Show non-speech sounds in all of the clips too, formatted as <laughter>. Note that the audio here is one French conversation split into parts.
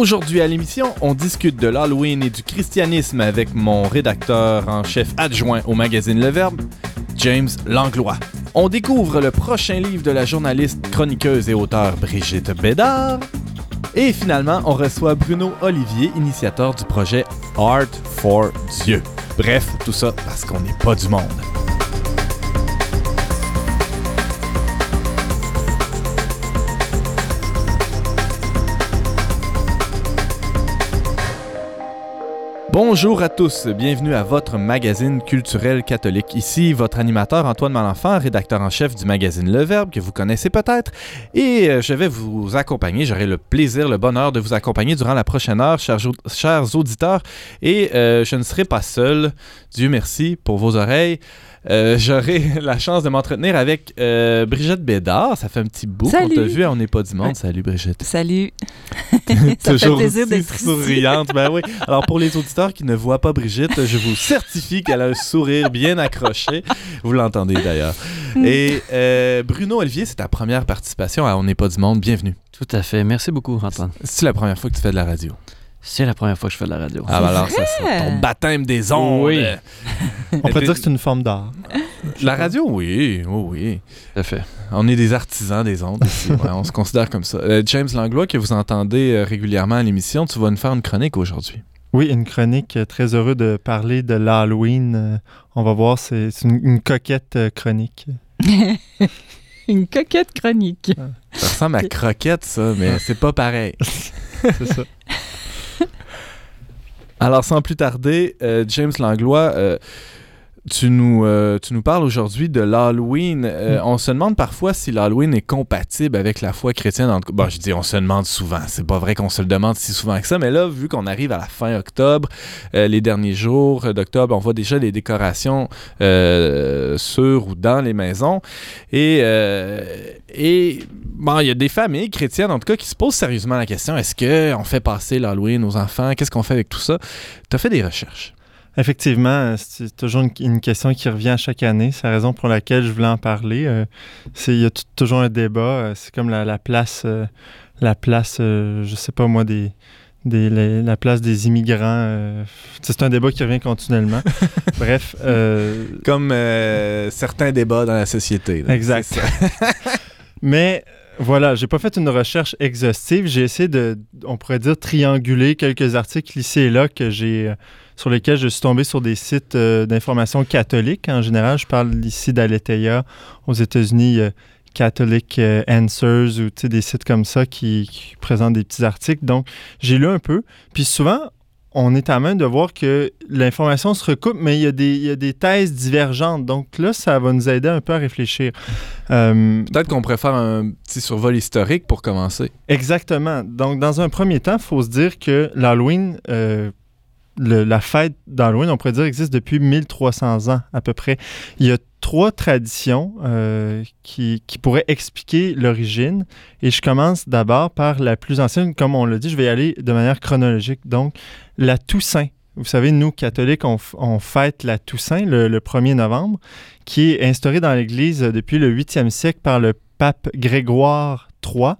Aujourd'hui à l'émission, on discute de l'Halloween et du christianisme avec mon rédacteur en chef adjoint au magazine Le Verbe, James Langlois. On découvre le prochain livre de la journaliste, chroniqueuse et auteure Brigitte Bédard. Et finalement, on reçoit Bruno Olivier, initiateur du projet Art for Dieu. Bref, tout ça parce qu'on n'est pas du monde. Bonjour à tous, bienvenue à votre magazine culturel catholique. Ici votre animateur Antoine Malenfant, rédacteur en chef du magazine Le Verbe que vous connaissez peut-être, et euh, je vais vous accompagner, j'aurai le plaisir, le bonheur de vous accompagner durant la prochaine heure, chers, auditeurs, et euh, je ne serai pas seul, Dieu merci pour vos oreilles. Euh, j'aurai <laughs> la chance de m'entretenir avec euh, Brigitte Bédard. Ça fait un petit bout qu'on t'a vu On n'est pas du monde. Salut Brigitte. Salut. <laughs> Ça Toujours fait plaisir d'être souriante. ben oui. <laughs> Alors pour les auditeurs qui ne voient pas Brigitte, je vous certifie qu'elle a un sourire bien accroché. Vous l'entendez d'ailleurs. Et euh, Bruno Olivier, c'est ta première participation à On n'est pas du monde. Bienvenue. Tout à fait. Merci beaucoup, Antoine. C'est la première fois que tu fais de la radio. C'est la première fois que je fais de la radio. Ah, ben alors, ça, c'est ton baptême des ondes. Oui. On peut dire que c'est une forme d'art. La radio, oui. Oh, oui. Tout à fait. On est des artisans des ondes ici. on se considère comme ça. Euh, James Langlois, que vous entendez euh, régulièrement à l'émission, tu vas nous faire une chronique aujourd'hui. Oui, une chronique. Euh, très heureux de parler de l'Halloween. on va voir, c'est une, coquette chronique. <laughs> une coquette chronique. Ça ressemble à croquette, ça, mais c'est pas pareil. <laughs> c'est ça. Alors, sans plus tarder, euh, James Langlois, euh, tu nous, euh, tu nous parles aujourd'hui de l'Halloween. Euh, mm. On se demande parfois si l'Halloween est compatible avec la foi chrétienne. Bon, je dis on se demande souvent. C'est pas vrai qu'on se le demande si souvent que ça, mais là, vu qu'on arrive à la fin octobre, euh, les derniers jours d'octobre, on voit déjà les décorations sur ou dans les maisons. Et, et bon, il y a des familles chrétiennes, en tout cas, qui se posent sérieusement la question est-ce qu'on fait passer l'Halloween aux enfants? Qu'est-ce qu'on fait avec tout ça? Tu as fait des recherches. Effectivement, c'est toujours une, question qui revient chaque année. C'est la raison pour laquelle je voulais en parler. Euh, il y a toujours un débat. Euh, c'est comme la, place, la place, euh, je sais pas moi, des, la place des immigrants. c'est un débat qui revient continuellement. <laughs> Bref. Comme certains débats dans la société. exact. <laughs> Mais voilà, j'ai pas fait une recherche exhaustive. J'ai essayé de, on pourrait dire, trianguler quelques articles ici et là que j'ai sur lesquels je suis tombé sur des sites euh, d'information catholiques. En général, je parle ici d'Aletheia aux États-Unis, Catholic euh, Answers ou des sites comme ça qui, présentent des petits articles. Donc, j'ai lu un peu. Puis souvent, on est à main de voir que l'information se recoupe, mais il y, a des, il y, a des, thèses divergentes. Donc là, ça va nous aider un peu à réfléchir. Euh, Peut-être qu'on pourrait faire un petit survol historique pour commencer. Exactement. Donc, dans un premier temps, il faut se dire que l'Halloween, la fête d'Halloween, on pourrait dire, existe depuis 1300 ans à peu près. Il y a trois traditions euh, qui, pourraient expliquer l'origine. Et je commence d'abord par la plus ancienne. Comme on l'a dit, je vais y aller de manière chronologique. Donc, la Toussaint. Vous savez, nous, catholiques, on, fête la Toussaint le, le, 1er novembre, qui est instaurée dans l'Église depuis le 8e siècle par le pape Grégoire III.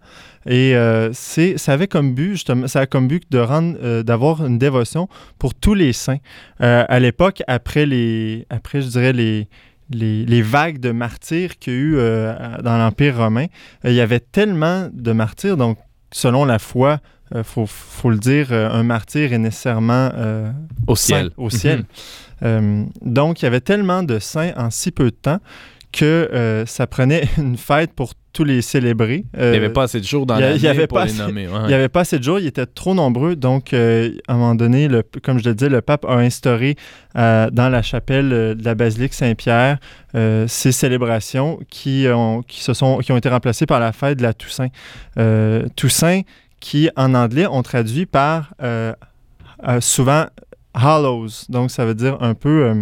Et euh, c'est, ça avait comme but, justement, ça a comme but de rendre, euh, d'avoir une dévotion pour tous les saints. Euh, à l'époque, après les, après, je dirais, les, les, vagues de martyrs qu'il y a eu dans l'Empire romain, il y avait tellement de martyrs, donc selon la foi, il faut, faut, le dire, un martyr est nécessairement au ciel. Au ciel. Mhm. donc, il y avait tellement de saints en si peu de temps que ça prenait <laughs> une fête pour tous les célébrer. il n'y avait pas assez de jours dans l'année pour les nommer. Il n'y avait pas assez de jours, ils étaient trop nombreux. Donc, euh, à un moment donné, le, comme je le disais, le pape a instauré euh, dans la chapelle euh, de la basilique Saint-Pierre ces célébrations qui ont, qui, se sont, qui ont été remplacées par la fête de la Toussaint. Toussaint, qui en anglais, on traduit par souvent Hallows. Donc, ça veut dire un peu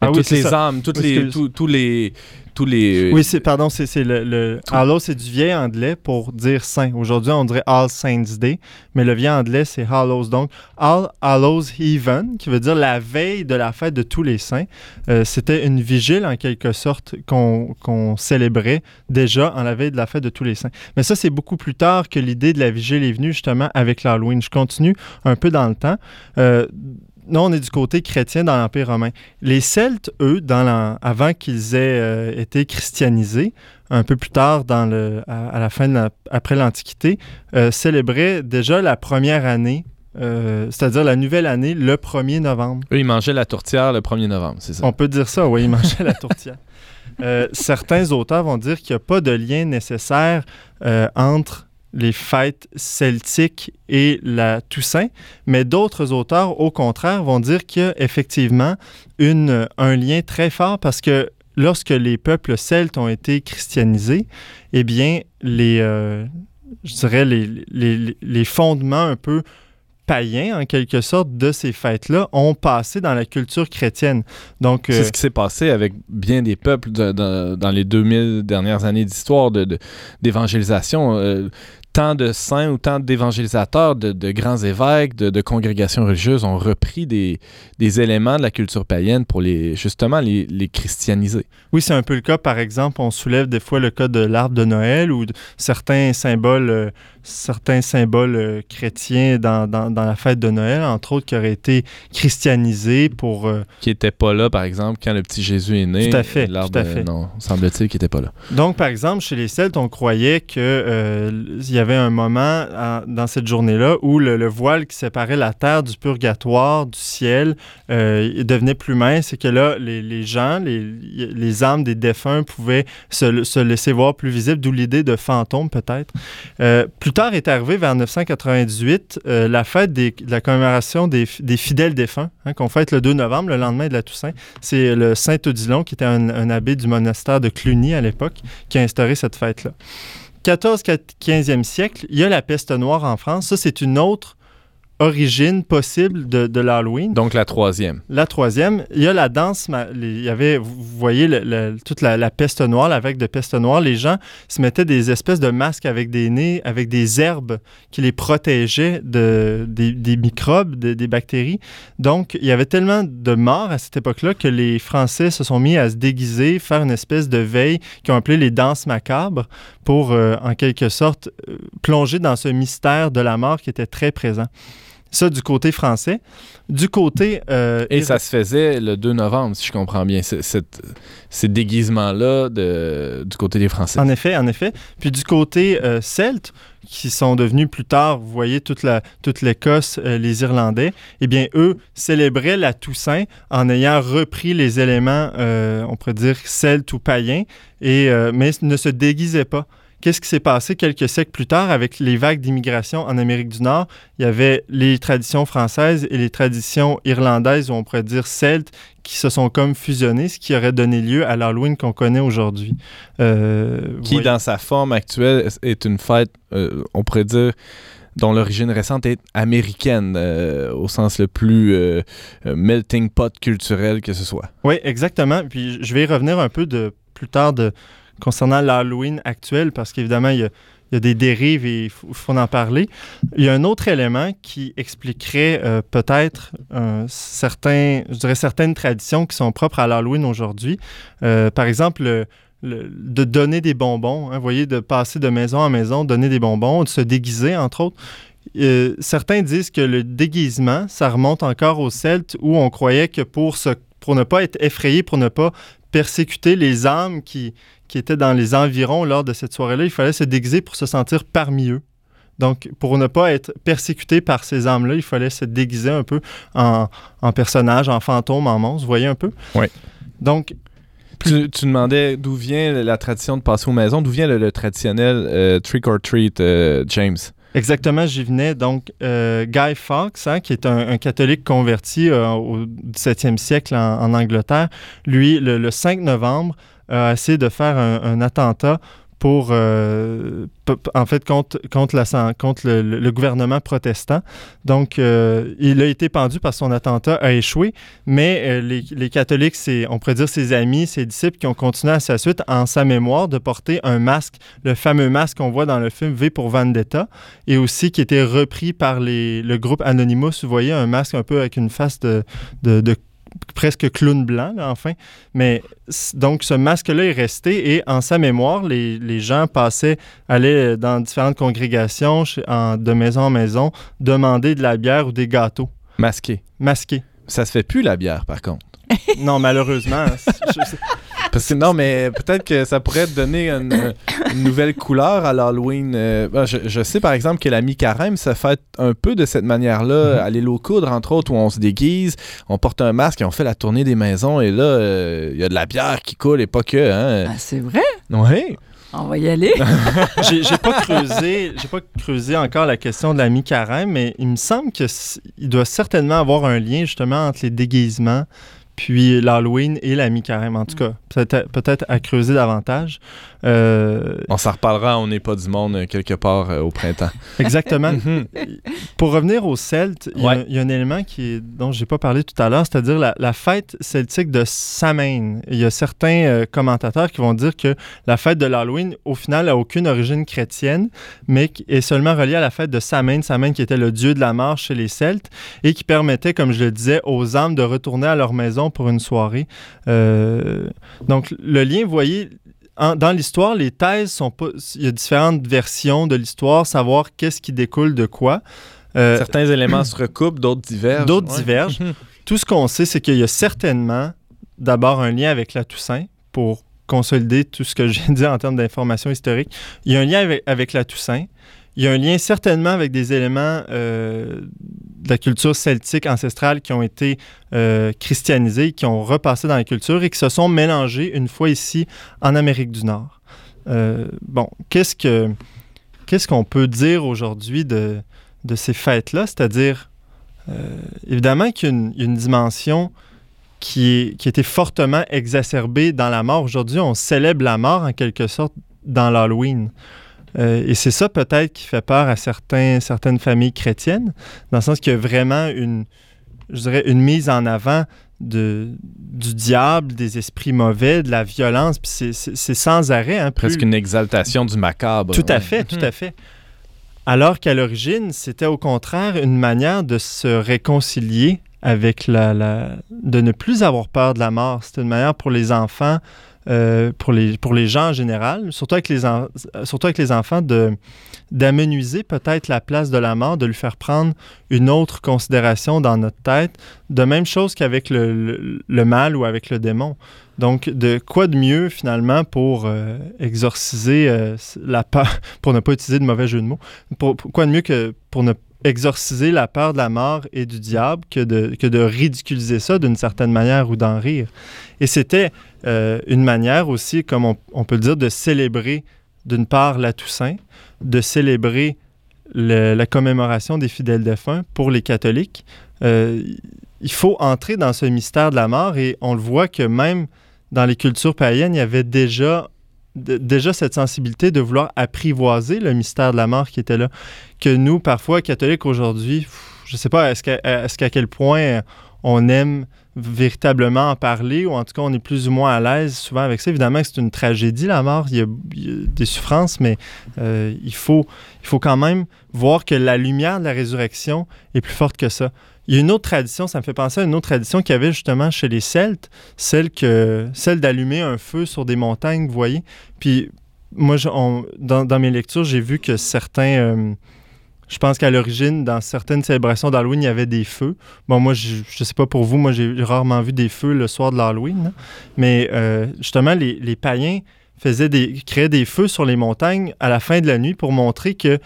Ah toutes les ça. âmes, toutes les, que- tous les, tous les. Oui, c'est pardon, c'est c'est le, le Hallow, c'est du vieil anglais pour dire saint. Aujourd'hui, on dirait All Saints Day, mais le vieil anglais c'est Hallows. Donc All Hallows Even, qui veut dire la veille de la fête de tous les saints. Euh, C'était une vigile en quelque sorte qu'on qu'on célébrait déjà en la veille de la fête de tous les saints. Mais ça, c'est beaucoup plus tard que l'idée de la vigile est venue justement avec l'Halloween. Je continue un peu dans le temps. Euh, nous, on est du côté chrétien dans l'Empire romain. Les Celtes, eux, dans avant qu'ils aient euh, été christianisés, un peu plus tard, dans le, à, à la fin de la- après l'Antiquité, euh, célébraient déjà la première année, euh, c'est-à-dire la nouvelle année, le 1er novembre. Eux, ils mangeaient la tourtière le 1er novembre, c'est ça. On peut dire ça, oui, ils mangeaient la tourtière. Certains auteurs vont dire qu'il n'y a pas de lien nécessaire entre les fêtes celtiques et la Toussaint, mais d'autres auteurs, au contraire, vont dire qu'il y a effectivement une, un lien très fort parce que lorsque les peuples celtes ont été christianisés, eh bien, les, euh, je dirais, les, les, les fondements un peu païens, en quelque sorte, de ces fêtes-là ont passé dans la culture chrétienne. Donc, C'est euh, ce qui s'est passé avec bien des peuples de- de- dans les 2000 dernières années d'histoire de- de- d'évangélisation. Euh, tant de saints ou tant d'évangélisateurs, de, grands évêques, de, congrégations religieuses ont repris des, éléments de la culture païenne pour les justement les, les christianiser. Oui, c'est un peu le cas. Par exemple, on soulève des fois le cas de l'arbre de Noël ou certains symboles, euh, certains symboles euh, chrétiens dans, dans- dans la fête de Noël, entre autres, qui auraient été christianisés pour... euh, Qui n'étaient pas là, par exemple, quand le petit Jésus est né. Tout à fait, tout à fait. Non, semble-t-il qu'il n'était pas là. Donc, par exemple, chez les Celtes, on croyait que euh, y avait un moment en- dans cette journée-là où le, le voile qui séparait la terre du purgatoire, du ciel, euh, devenait plus mince et que là, les, les gens, les, les âmes des défunts pouvaient se, se laisser voir plus visible, d'où l'idée de fantôme peut-être. Euh, plus tard est arrivé vers 998 euh, la fête de la commémoration des, fidèles défunts, hein, qu'on fête le 2 novembre, le lendemain de la Toussaint. C'est le Saint Odilon, qui était un, un abbé du monastère de Cluny à l'époque, qui a instauré cette fête-là. 14-15e siècle, il y a la peste noire en France. Ça, c'est une autre origine possible de, de l'Halloween. Donc la troisième. La troisième, il y a la danse. Il y avait, vous voyez, le- le- toute la, la peste noire, la vague de peste noire. Les gens se mettaient des espèces de masques avec des nez, avec des herbes qui les protégeaient de, des, des microbes, de- des bactéries. Donc, il y avait tellement de morts à cette époque-là que les Français se sont mis à se déguiser, faire une espèce de veille qu'ils ont appelé les danses macabres pour, euh, en quelque sorte, euh, plonger dans ce mystère de la mort qui était très présent. Ça, du côté français. Du côté... euh, Et ça se faisait le 2 novembre, si je comprends bien, cette- ces déguisements-là du côté des Français. En effet, en effet. Puis du côté euh, celte, qui sont devenus plus tard, vous voyez, toute la toute l'Écosse, euh, les Irlandais, eh bien, eux célébraient la Toussaint en ayant repris les éléments, euh, on pourrait dire, celtes ou païens, et, euh, mais ne se déguisaient pas. Qu'est-ce qui s'est passé quelques siècles plus tard avec les vagues d'immigration en Amérique du Nord? Il y avait les traditions françaises et les traditions irlandaises, ou on pourrait dire celtes, qui se sont comme fusionnées, ce qui aurait donné lieu à l'Halloween qu'on connaît aujourd'hui. Euh, qui, voyez- dans sa forme actuelle, est une fête, euh, on pourrait dire, dont l'origine récente est américaine, euh, au sens le plus euh, melting pot culturel que ce soit. Oui, exactement. Puis je vais y revenir un peu de, plus tard de, concernant l'Halloween actuel, parce qu'évidemment, il y a, des dérives et il faut, en parler. Il y a un autre élément qui expliquerait euh, peut-être euh, certaines traditions qui sont propres à l'Halloween aujourd'hui. Euh, par exemple, le- le- de donner des bonbons, hein, voyez, de passer de maison en maison, donner des bonbons, de se déguiser, entre autres. Certains disent que le déguisement, ça remonte encore aux Celtes où on croyait que pour, se, pour ne pas être effrayé, pour ne pas persécuter les âmes qui, qui étaient dans les environs lors de cette soirée-là, il fallait se déguiser pour se sentir parmi eux. Donc, pour ne pas être persécuté par ces âmes-là, il fallait se déguiser un peu en, en personnage, en fantôme, en monstre. Vous voyez un peu? Oui. Donc, Tu, tu demandais d'où vient la tradition de passer aux maisons, d'où vient le, le traditionnel euh, trick or treat, euh, James? Exactement, j'y venais. Donc, euh, Guy Fawkes, hein, qui est un, catholique converti euh, au 17e siècle en, Angleterre, lui, le, le 5 novembre, a essayé de faire un attentat pour, euh, en fait, contre, contre, le, gouvernement protestant. Donc, euh, il a été pendu parce son attentat a échoué, mais euh, les, catholiques, c'est, on pourrait dire ses amis, ses disciples qui ont continué à sa suite, en sa mémoire, de porter un masque, le fameux masque qu'on voit dans le film V pour Vendetta, et aussi qui était repris par le groupe Anonymous. Vous voyez, un masque un peu avec une face de, de presque clown blanc, là, enfin. Mais donc, ce masque-là est resté et en sa mémoire, les, les gens passaient, allaient dans différentes congrégations, en- de maison en maison, demander de la bière ou des gâteaux Masqué. masqués. Ça se fait plus la bière, par contre. non, malheureusement. je- Parce que non, mais peut-être que ça pourrait donner une, une nouvelle couleur à l'Halloween. Euh, je, je sais par exemple que la mi-carême se fait un peu de cette manière-là. À l'île aux coudres, entre autres, où on se déguise, on porte un masque et on fait la tournée des maisons. Et là, euh, il y a de la bière qui coule et pas que. Hein? Ah, c'est vrai? Oui. On va y aller. <laughs> J'ai pas creusé, j'ai pas creusé encore la question de la mi-carême, mais il me semble que il doit certainement avoir un lien justement entre les déguisements puis l'Halloween et la mi-carême. En tout cas, peut-être à creuser davantage. Euh, On s'en reparlera, on n'est pas du monde euh, quelque part euh, au printemps. <laughs> exactement. Mhm. Pour revenir aux Celtes, il y a- Ouais. il y, a un élément qui est, dont je n'ai pas parlé tout à l'heure, c'est-à-dire la, la fête celtique de Samhain. Il y a certains euh, commentateurs qui vont dire que la fête de l'Halloween, au final, n'a aucune origine chrétienne, mais est seulement reliée à la fête de Samhain, Samhain qui était le dieu de la mort chez les Celtes et qui permettait, comme je le disais, aux âmes de retourner à leur maison pour une soirée. Euh, donc, le lien, vous voyez, en- dans l'histoire, les thèses sont pas. Il y a différentes versions de l'histoire, savoir qu'est-ce qui découle de quoi. Euh, Certains éléments se recoupent, d'autres divergent. D'autres Ouais. divergent. <laughs> Tout ce qu'on sait, c'est qu'il y a certainement d'abord un lien avec la Toussaint pour consolider tout ce que j'ai <laughs> dit en termes d'informations historiques. Il y a un lien avec, avec la Toussaint. Il y a un lien certainement avec des éléments euh, de la culture celtique ancestrale qui ont été euh, christianisés, qui ont repassé dans la culture et qui se sont mélangés une fois ici en Amérique du Nord. Euh, bon, qu'est-ce que qu'est-ce qu'on peut dire aujourd'hui de, de ces fêtes-là? C'est-à-dire, évidemment qu'il y a une, dimension qui, est, qui a été fortement exacerbée dans la mort. Aujourd'hui, on célèbre la mort en quelque sorte dans l'Halloween. Euh, et c'est ça peut-être qui fait peur à certains, certaines familles chrétiennes, dans le sens qu'il y a vraiment une, je dirais, une mise en avant de, du diable, des esprits mauvais, de la violence, puis c'est- c'est c'est sans arrêt. hein, plus- Presque une exaltation du macabre. tout à ouais. fait, tout à fait. Alors qu'à l'origine, c'était au contraire une manière de se réconcilier avec la, la- de ne plus avoir peur de la mort. C'était une manière pour les enfants, euh, pour, les, pour les gens en général, surtout avec les, surtout avec les enfants, d'amenuiser peut-être la place de la mort, de lui faire prendre une autre considération dans notre tête, de même chose qu'avec le, le- mal ou avec le démon. Donc, de quoi de mieux finalement pour euh, exorciser euh, la peur, <laughs> pour ne pas utiliser de mauvais jeu de mots, quoi de mieux que pour ne exorciser la peur de la mort et du diable que de, que de ridiculiser ça d'une certaine manière ou d'en rire. Et c'était euh, une manière aussi, comme on, peut le dire, de célébrer d'une part la Toussaint, de célébrer la commémoration des fidèles défunts pour les catholiques. Euh, il faut entrer dans ce mystère de la mort et on le voit que même dans les cultures païennes, il y avait déjà, déjà cette sensibilité de vouloir apprivoiser le mystère de la mort qui était là. Que nous, parfois, catholiques aujourd'hui, je ne sais pas, est-ce quel point on aime véritablement en parler ou en tout cas on est plus ou moins à l'aise souvent avec ça? Évidemment que c'est une tragédie la mort, il y a, des souffrances, mais euh, il, faut, il faut quand même voir que la lumière de la résurrection est plus forte que ça. Il y a une autre tradition, ça me fait penser à une autre tradition qu'il y avait justement chez les Celtes, celle, celle d'allumer un feu sur des montagnes, vous voyez? Puis moi, je- dans mes lectures, j'ai vu que certains... euh, je pense qu'à l'origine, dans certaines célébrations d'Halloween, il y avait des feux. Bon, moi, je ne sais pas pour vous, moi, j'ai rarement vu des feux le soir de l'Halloween. là. Mais euh, justement, les, les païens faisaient des, créaient des feux sur les montagnes à la fin de la nuit pour montrer que,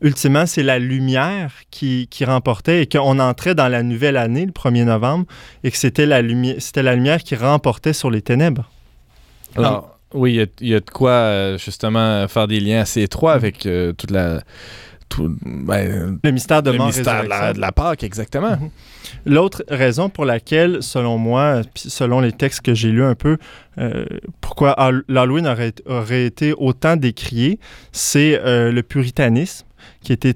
ultimement, c'est la lumière qui, qui remportait et qu'on entrait dans la nouvelle année, le 1er novembre, et que c'était la, lumière, c'était la lumière qui remportait sur les ténèbres. Alors, oui, il y a- il y, a de quoi, euh, justement, faire des liens assez étroits avec euh, toute la tout, ben, Le mystère de le mort mystère de la, de la Pâque, exactement. Mhm. L'autre raison pour laquelle, selon moi, selon les textes que j'ai lus un peu, euh, pourquoi Hall- l'Halloween aurait, aurait été autant décrié, c'est euh, le puritanisme qui était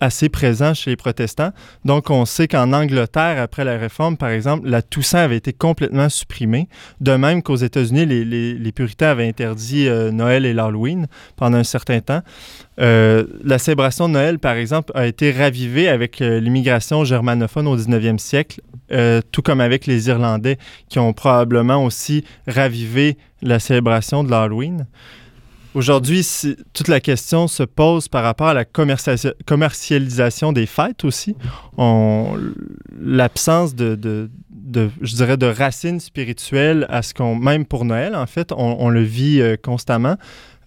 assez présent chez les protestants. Donc, on sait qu'en Angleterre, après la Réforme, par exemple, la Toussaint avait été complètement supprimée. De même qu'aux États-Unis, les, puritains avaient interdit euh, Noël et l'Halloween pendant un certain temps. Euh, la célébration de Noël, par exemple, a été ravivée avec euh, l'immigration germanophone au 19e siècle, tout comme avec les Irlandais qui ont probablement aussi ravivé la célébration de l'Halloween. Aujourd'hui, toute la question se pose par rapport à la commercia- commercialisation des fêtes aussi. L'absence de, je dirais, de racines spirituelles à ce qu'on, même pour Noël, en fait, on, le vit euh, constamment.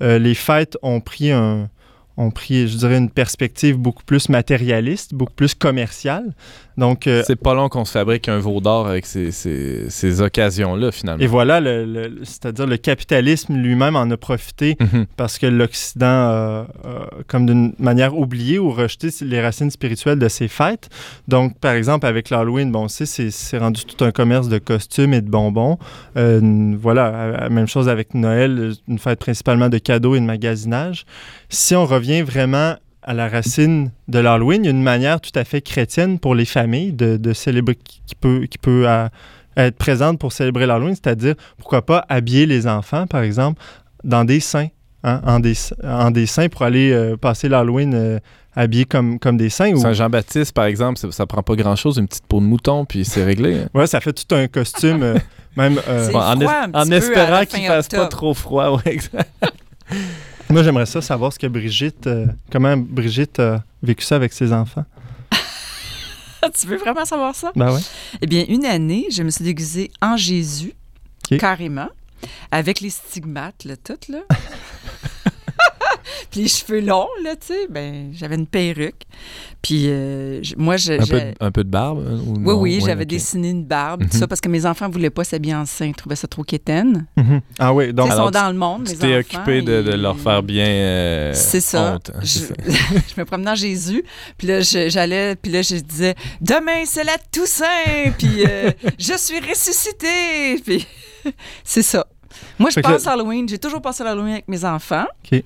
Euh, les fêtes ont pris un, ont pris, je dirais, une perspective beaucoup plus matérialiste, beaucoup plus commerciale. Donc, euh, C'est pas long qu'on se fabrique un veau d'or avec ces, ces- ces occasions-là, finalement. et voilà, le- le- c'est-à-dire le capitalisme lui-même en a profité Mhm. parce que l'Occident a, a, comme d'une manière oublié ou rejeté les racines spirituelles de ses fêtes. Donc, par exemple, avec l'Halloween, bon, c'est, c'est rendu tout un commerce de costumes et de bonbons. Euh, voilà, même chose avec Noël, une fête principalement de cadeaux et de magasinage. Si on revient vraiment à la racine de l'Halloween, il y a une manière tout à fait chrétienne pour les familles de, de célébrer, qui peut, qui peut euh, être présente pour célébrer l'Halloween, c'est-à-dire, pourquoi pas habiller les enfants, par exemple, dans des saints, hein, en, des, en des saints pour aller euh, passer l'Halloween euh, habillés comme, comme des saints. Ou... Saint-Jean-Baptiste, par exemple, ça, ça prend pas grand-chose, une petite peau de mouton, puis c'est réglé. Ouais, ça fait tout un costume, euh, même... euh, en, froid es- un petit en peu à espérant qu'il fasse pas trop froid. Ouais, exact. Moi, j'aimerais ça savoir ce que Brigitte... euh, comment Brigitte a vécu ça avec ses enfants. <laughs> tu veux vraiment savoir ça? Ben ouais. Eh bien, une année, je me suis déguisée en Jésus, carrément, avec les stigmates, là, tout, là. <laughs> Puis les cheveux longs, là, tu sais, ben, j'avais une perruque. Puis euh, moi, je, un, peu de, un peu de barbe? ou Oui, oui, j'avais dessiné une barbe, tout Mhm. ça, parce que mes enfants ne voulaient pas s'habiller en saint. Ils trouvaient ça trop quétaine. Mhm. Ah oui, donc... ils sont dans le monde, Tu t'es occupé de, leur faire bien euh, C'est ça. honte. hein, Je, c'est ça. <laughs> je me promenais en Jésus, puis là, j'allais, puis là, je disais Demain, c'est la Toussaint, puis euh, <laughs> je suis ressuscité. Puis <laughs> c'est ça. Moi, je que passe là- Halloween. J'ai toujours passé l'Halloween avec mes enfants. OK.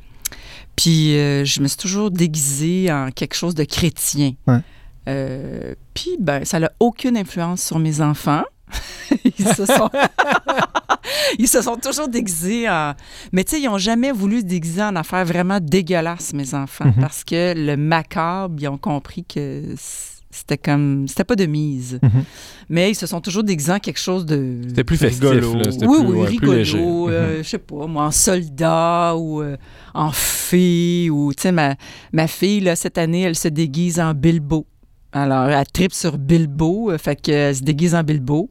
Puis euh, je me suis toujours déguisée en quelque chose de chrétien. Ouais. Euh, puis, ben, ça n'a aucune influence sur mes enfants. <laughs> ils, se sont... <laughs> ils se sont toujours déguisés en. Mais tu sais, ils n'ont jamais voulu se déguiser en affaires vraiment dégueulasses, mes enfants, Mhm. parce que le macabre, ils ont compris que c'était comme. C'était pas de mise. Mhm. Mais ils se sont toujours déguisés en quelque chose de. C'était plus festif. Rigolo. là, c'était Oui, plus, oui, ouais, plus rigolo. léger. euh, Mhm. je sais pas, moi, en soldat ou euh, en fée. Ou, tu sais, ma, ma fille, là, cette année, elle se déguise en Bilbo. Alors, elle tripe sur Bilbo, euh, fait qu'elle se déguise en Bilbo.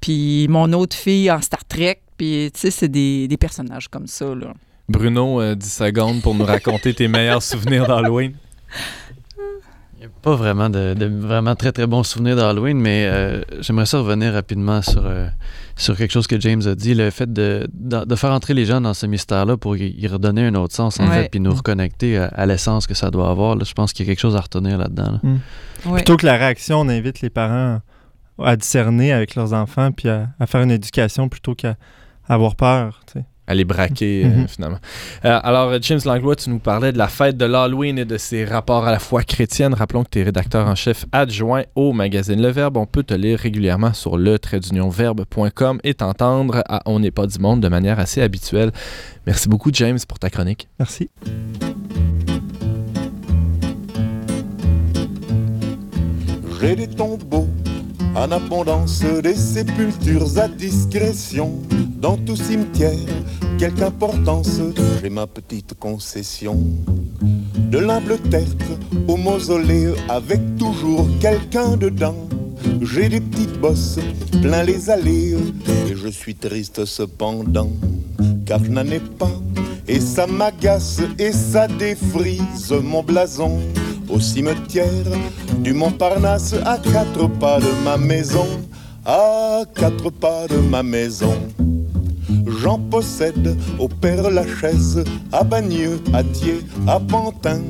Puis mon autre fille en Star Trek. Puis, tu sais, c'est des, des personnages comme ça, là. Bruno, euh, 10 secondes pour nous raconter tes meilleurs souvenirs d'Halloween. <laughs> Pas vraiment de, de vraiment très très bons souvenirs d'Halloween, mais euh, j'aimerais ça revenir rapidement sur, euh, sur quelque chose que James a dit, le fait de, de, de faire entrer les gens dans ce mystère-là pour y, y redonner un autre sens, en Ouais. fait, puis nous reconnecter à, à l'essence que ça doit avoir. là. je pense qu'il y a quelque chose à retenir là-dedans. là. Ouais. Plutôt que la réaction, on invite les parents à discerner avec leurs enfants puis à, à faire une éducation plutôt qu'à avoir peur. tu sais. À les braquer, euh, Mhm. finalement. Euh, alors, James Langlois, tu nous parlais de la fête de l'Halloween et de ses rapports à la foi chrétienne. Rappelons que tu es rédacteur en chef adjoint au magazine Le Verbe. On peut te lire régulièrement sur le verbe.com et t'entendre à On n'est pas du monde de manière assez habituelle. Merci beaucoup, James, pour ta chronique. Merci. J'ai des tombeaux en abondance, des sépultures à discrétion. Dans tout cimetière, quelque importance, j'ai ma petite concession. De l'humble tertre au mausolée, avec toujours quelqu'un dedans. J'ai des petites bosses plein les allées, et je suis triste cependant, car je n'en ai pas. Et ça m'agace et ça défrise mon blason au cimetière du Montparnasse à quatre pas de ma maison, à quatre pas de ma maison. j'en possède au Père Lachaise, à Bagneux, à Thiers, à Pantin,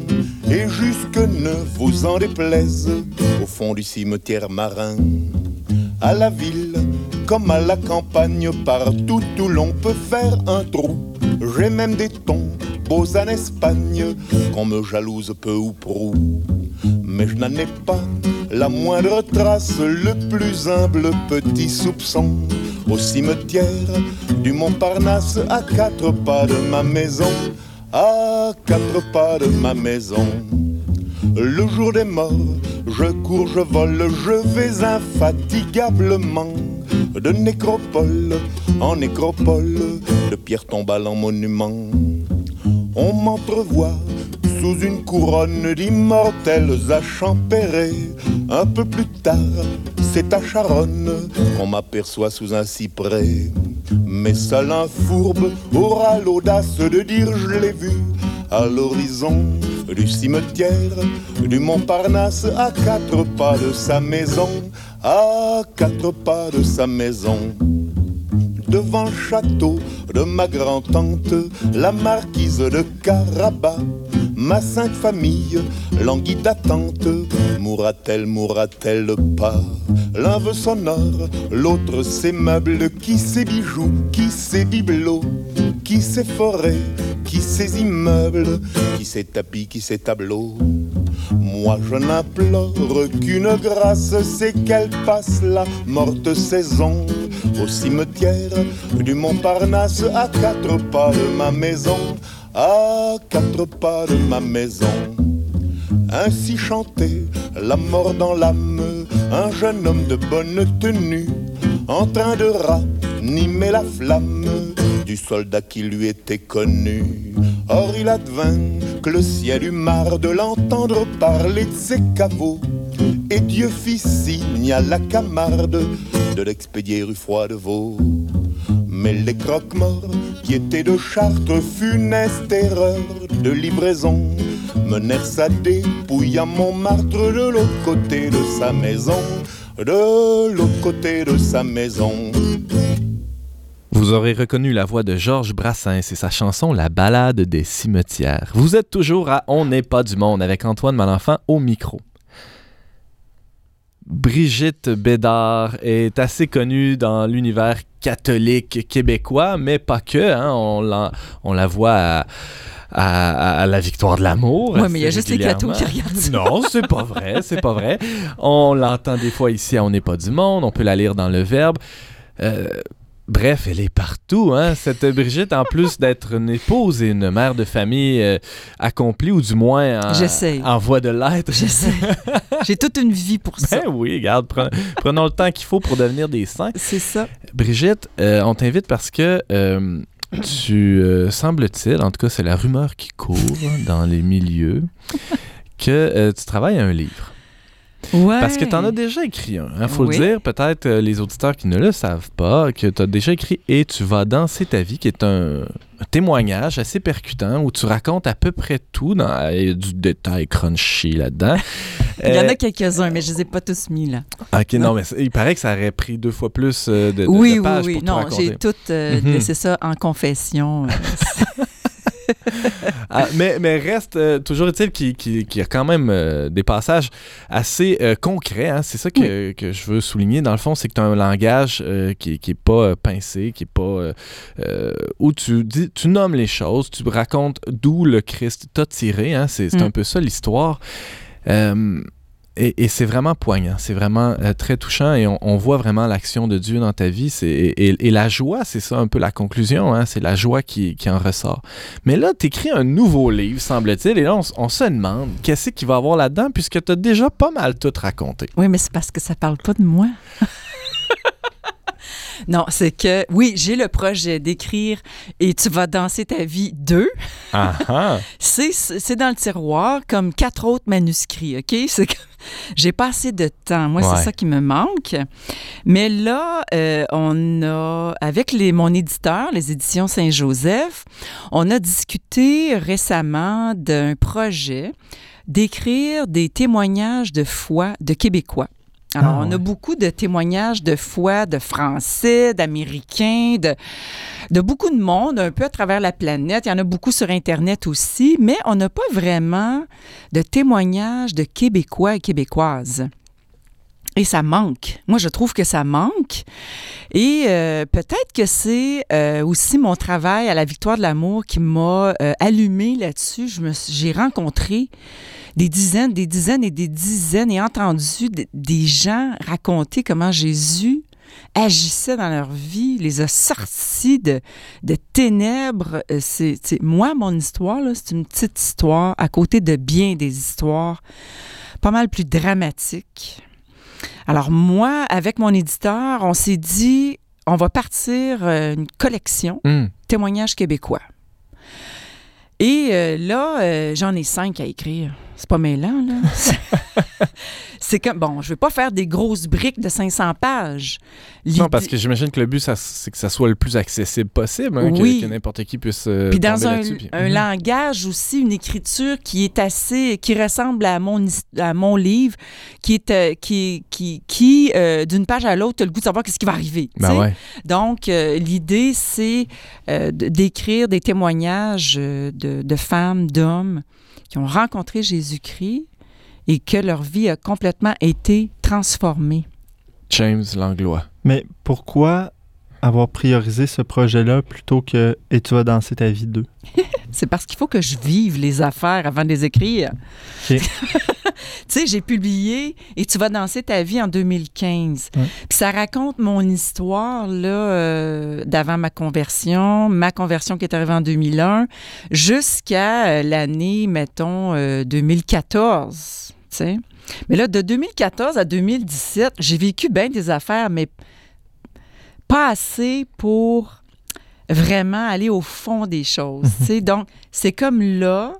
et jusque ne vous en déplaise, au fond du cimetière marin. À la ville, comme à la campagne, partout où l'on peut faire un trou, j'ai même des tons en Espagne, qu'on me jalouse peu ou prou. Mais je n'en ai pas la moindre trace, le plus humble petit soupçon. Au cimetière du Montparnasse, à quatre pas de ma maison, à quatre pas de ma maison. Le jour des morts, je cours, je vole, je vais infatigablement de nécropole en nécropole, de pierre tombale en monument. On m'entrevoit sous une couronne d'immortels à. Un peu plus tard, c'est à Charonne qu'on m'aperçoit sous un cyprès. Mais seul un fourbe aura l'audace de dire je l'ai vu à l'horizon du cimetière du Montparnasse à quatre pas de sa maison, à quatre pas de sa maison devant château de ma grand-tante, la marquise de Carabas. Ma sainte famille languit d'attente, mourra-t-elle, mourra-t-elle pas? L'un veut son or, l'autre ses meubles, qui ses bijoux, qui ses bibelots, qui ses forêts, qui ses immeubles, qui ses tapis, qui ses tableaux? Moi je n'implore qu'une grâce, c'est qu'elle passe la morte saison au cimetière du Montparnasse à quatre pas de ma maison, à quatre pas de ma maison. Ainsi chantait la mort dans l'âme, un jeune homme de bonne tenue, en train de ranimer la flamme du soldat qui lui était connu. Or il advint que le ciel eut marre de l'entendre parler de ses caveaux, et Dieu fit signe à la camarde de l'expédier rue Froidevaux. Mais les croque-morts qui étaient de Chartres, funeste erreur de livraison, menèrent sa dépouille à Montmartre de l'autre côté de sa maison, de l'autre côté de sa maison. Vous aurez reconnu la voix de Georges Brassens et sa chanson La balade des cimetières. Vous êtes toujours à On n'est pas du monde avec Antoine Malenfant au micro. Brigitte Bédard est assez connue dans l'univers catholique québécois, mais pas que. Hein. On, la, on, la, voit à, à, à, la victoire de l'amour. Oui, mais il y a juste les cathos qui regardent ça. Non, c'est pas vrai, c'est pas vrai. On l'entend des fois ici à On n'est pas du monde, on peut la lire dans le Verbe. Euh, Bref, elle est partout, hein? Cette Brigitte, en plus d'être une épouse et une mère de famille euh, accomplie, ou du moins en, en voie de l'être. J'essaie. <laughs> J'ai toute une vie pour ça. Ben oui, regarde, prenons le temps qu'il faut pour devenir des saints. C'est ça. Brigitte, euh, on t'invite parce que euh, tu semble-t-il, en tout cas c'est la rumeur qui court dans les milieux, que tu travailles à un livre. Ouais. Parce que tu en as déjà écrit un. Il faut oui. le dire, peut-être euh, les auditeurs qui ne le savent pas, que tu as déjà écrit Et tu vas danser ta vie, qui est un, un témoignage assez percutant où tu racontes à peu près tout, dans, il y a du détail crunchy là-dedans. <laughs> il y en a quelques-uns, mais je ne les ai pas tous mis là. Ok, non, mais il paraît que ça aurait pris deux fois plus de, de, oui, de pages oui, oui, pour non, j'ai tout euh, Mhm. laissé ça en confession. <laughs> Ah, mais, mais reste euh, toujours est-il qu'il y a quand même euh, des passages assez euh, concrets. hein. C'est ça que, que je veux souligner. Dans le fond, c'est que tu as un langage qui n'est pas pincé, qui est pas. où tu, dis, tu nommes les choses, tu racontes d'où le Christ t'a tiré. hein. C'est c'est Mm. un peu ça l'histoire. Et, et c'est vraiment poignant, c'est vraiment euh, très touchant et on, on voit vraiment l'action de Dieu dans ta vie. C'est- Et, la joie, c'est ça un peu la conclusion, hein, c'est la joie qui, qui en ressort. Mais là, tu écris un nouveau livre, semble-t-il, et là, on, se demande qu'est-ce qu'il va y avoir là-dedans puisque tu as déjà pas mal tout raconté. Oui, mais c'est parce que ça parle pas de moi. <laughs> non, c'est que, oui, j'ai le projet d'écrire et tu vas danser ta vie 2. Ah ah! <laughs> C'est, dans le tiroir comme quatre autres manuscrits, OK? C'est que j'ai pas assez de temps. Moi, Ouais. c'est ça qui me manque. Mais là, euh, on a, avec les, mon éditeur, les éditions Saint-Joseph, on a discuté récemment d'un projet d'écrire des témoignages de foi de Québécois. Alors, Ah, on a ouais. beaucoup de témoignages de foi de Français, d'Américains, de, de beaucoup de monde, un peu à travers la planète. Il y en a beaucoup sur Internet aussi, mais on n'a pas vraiment de témoignages de Québécois et Québécoises. Et ça manque. Moi, je trouve que ça manque. Et euh, peut-être que c'est euh, aussi mon travail à la Victoire de l'amour qui m'a euh, allumé là-dessus. Je me suis- J'ai rencontré des dizaines, des dizaines et des dizaines et entendu des gens raconter comment Jésus agissait dans leur vie, les a sortis de, de ténèbres. Euh, C'est, moi, mon histoire, c'est une petite histoire à côté de bien des histoires pas mal plus dramatiques. Alors moi, avec mon éditeur, on s'est dit, on va partir euh, une collection Hmm. témoignages québécois. Et euh, là, euh, j'en ai cinq à écrire. C'est pas mêlant, là. <laughs> c'est comme, bon, je vais pas faire des grosses briques de 500 pages. Non, parce que j'imagine que le but, c'est que ça soit le plus accessible possible, hein, que- Oui. que, n'importe qui puisse euh, Puis dans un, puis- un Mhm. langage aussi, une écriture qui est assez, qui ressemble à mon, à mon livre, qui est, euh, qui, qui, qui euh, d'une page à l'autre, tu as le goût de savoir qu'est-ce qui va arriver. Ben ouais. Donc, euh, l'idée, c'est d'écrire des témoignages de, de femmes, d'hommes qui ont rencontré Jésus-Christ et que leur vie a complètement été transformée. James Langlois. Mais pourquoi avoir priorisé ce projet-là plutôt que Et tu vas danser ta vie 2? C'est parce qu'il faut que je vive les affaires avant de les écrire. <laughs> Tu sais, j'ai publié Et tu vas danser ta vie en 2015. Ouais. Puis ça raconte mon histoire là euh, d'avant ma conversion, ma conversion qui est arrivée en 2001, jusqu'à euh, l'année, mettons, euh, 2014. tu sais. Mais là, de 2014 à 2017, j'ai vécu bien des affaires, mais pas assez pour vraiment aller au fond des choses. sais. Donc, c'est comme là,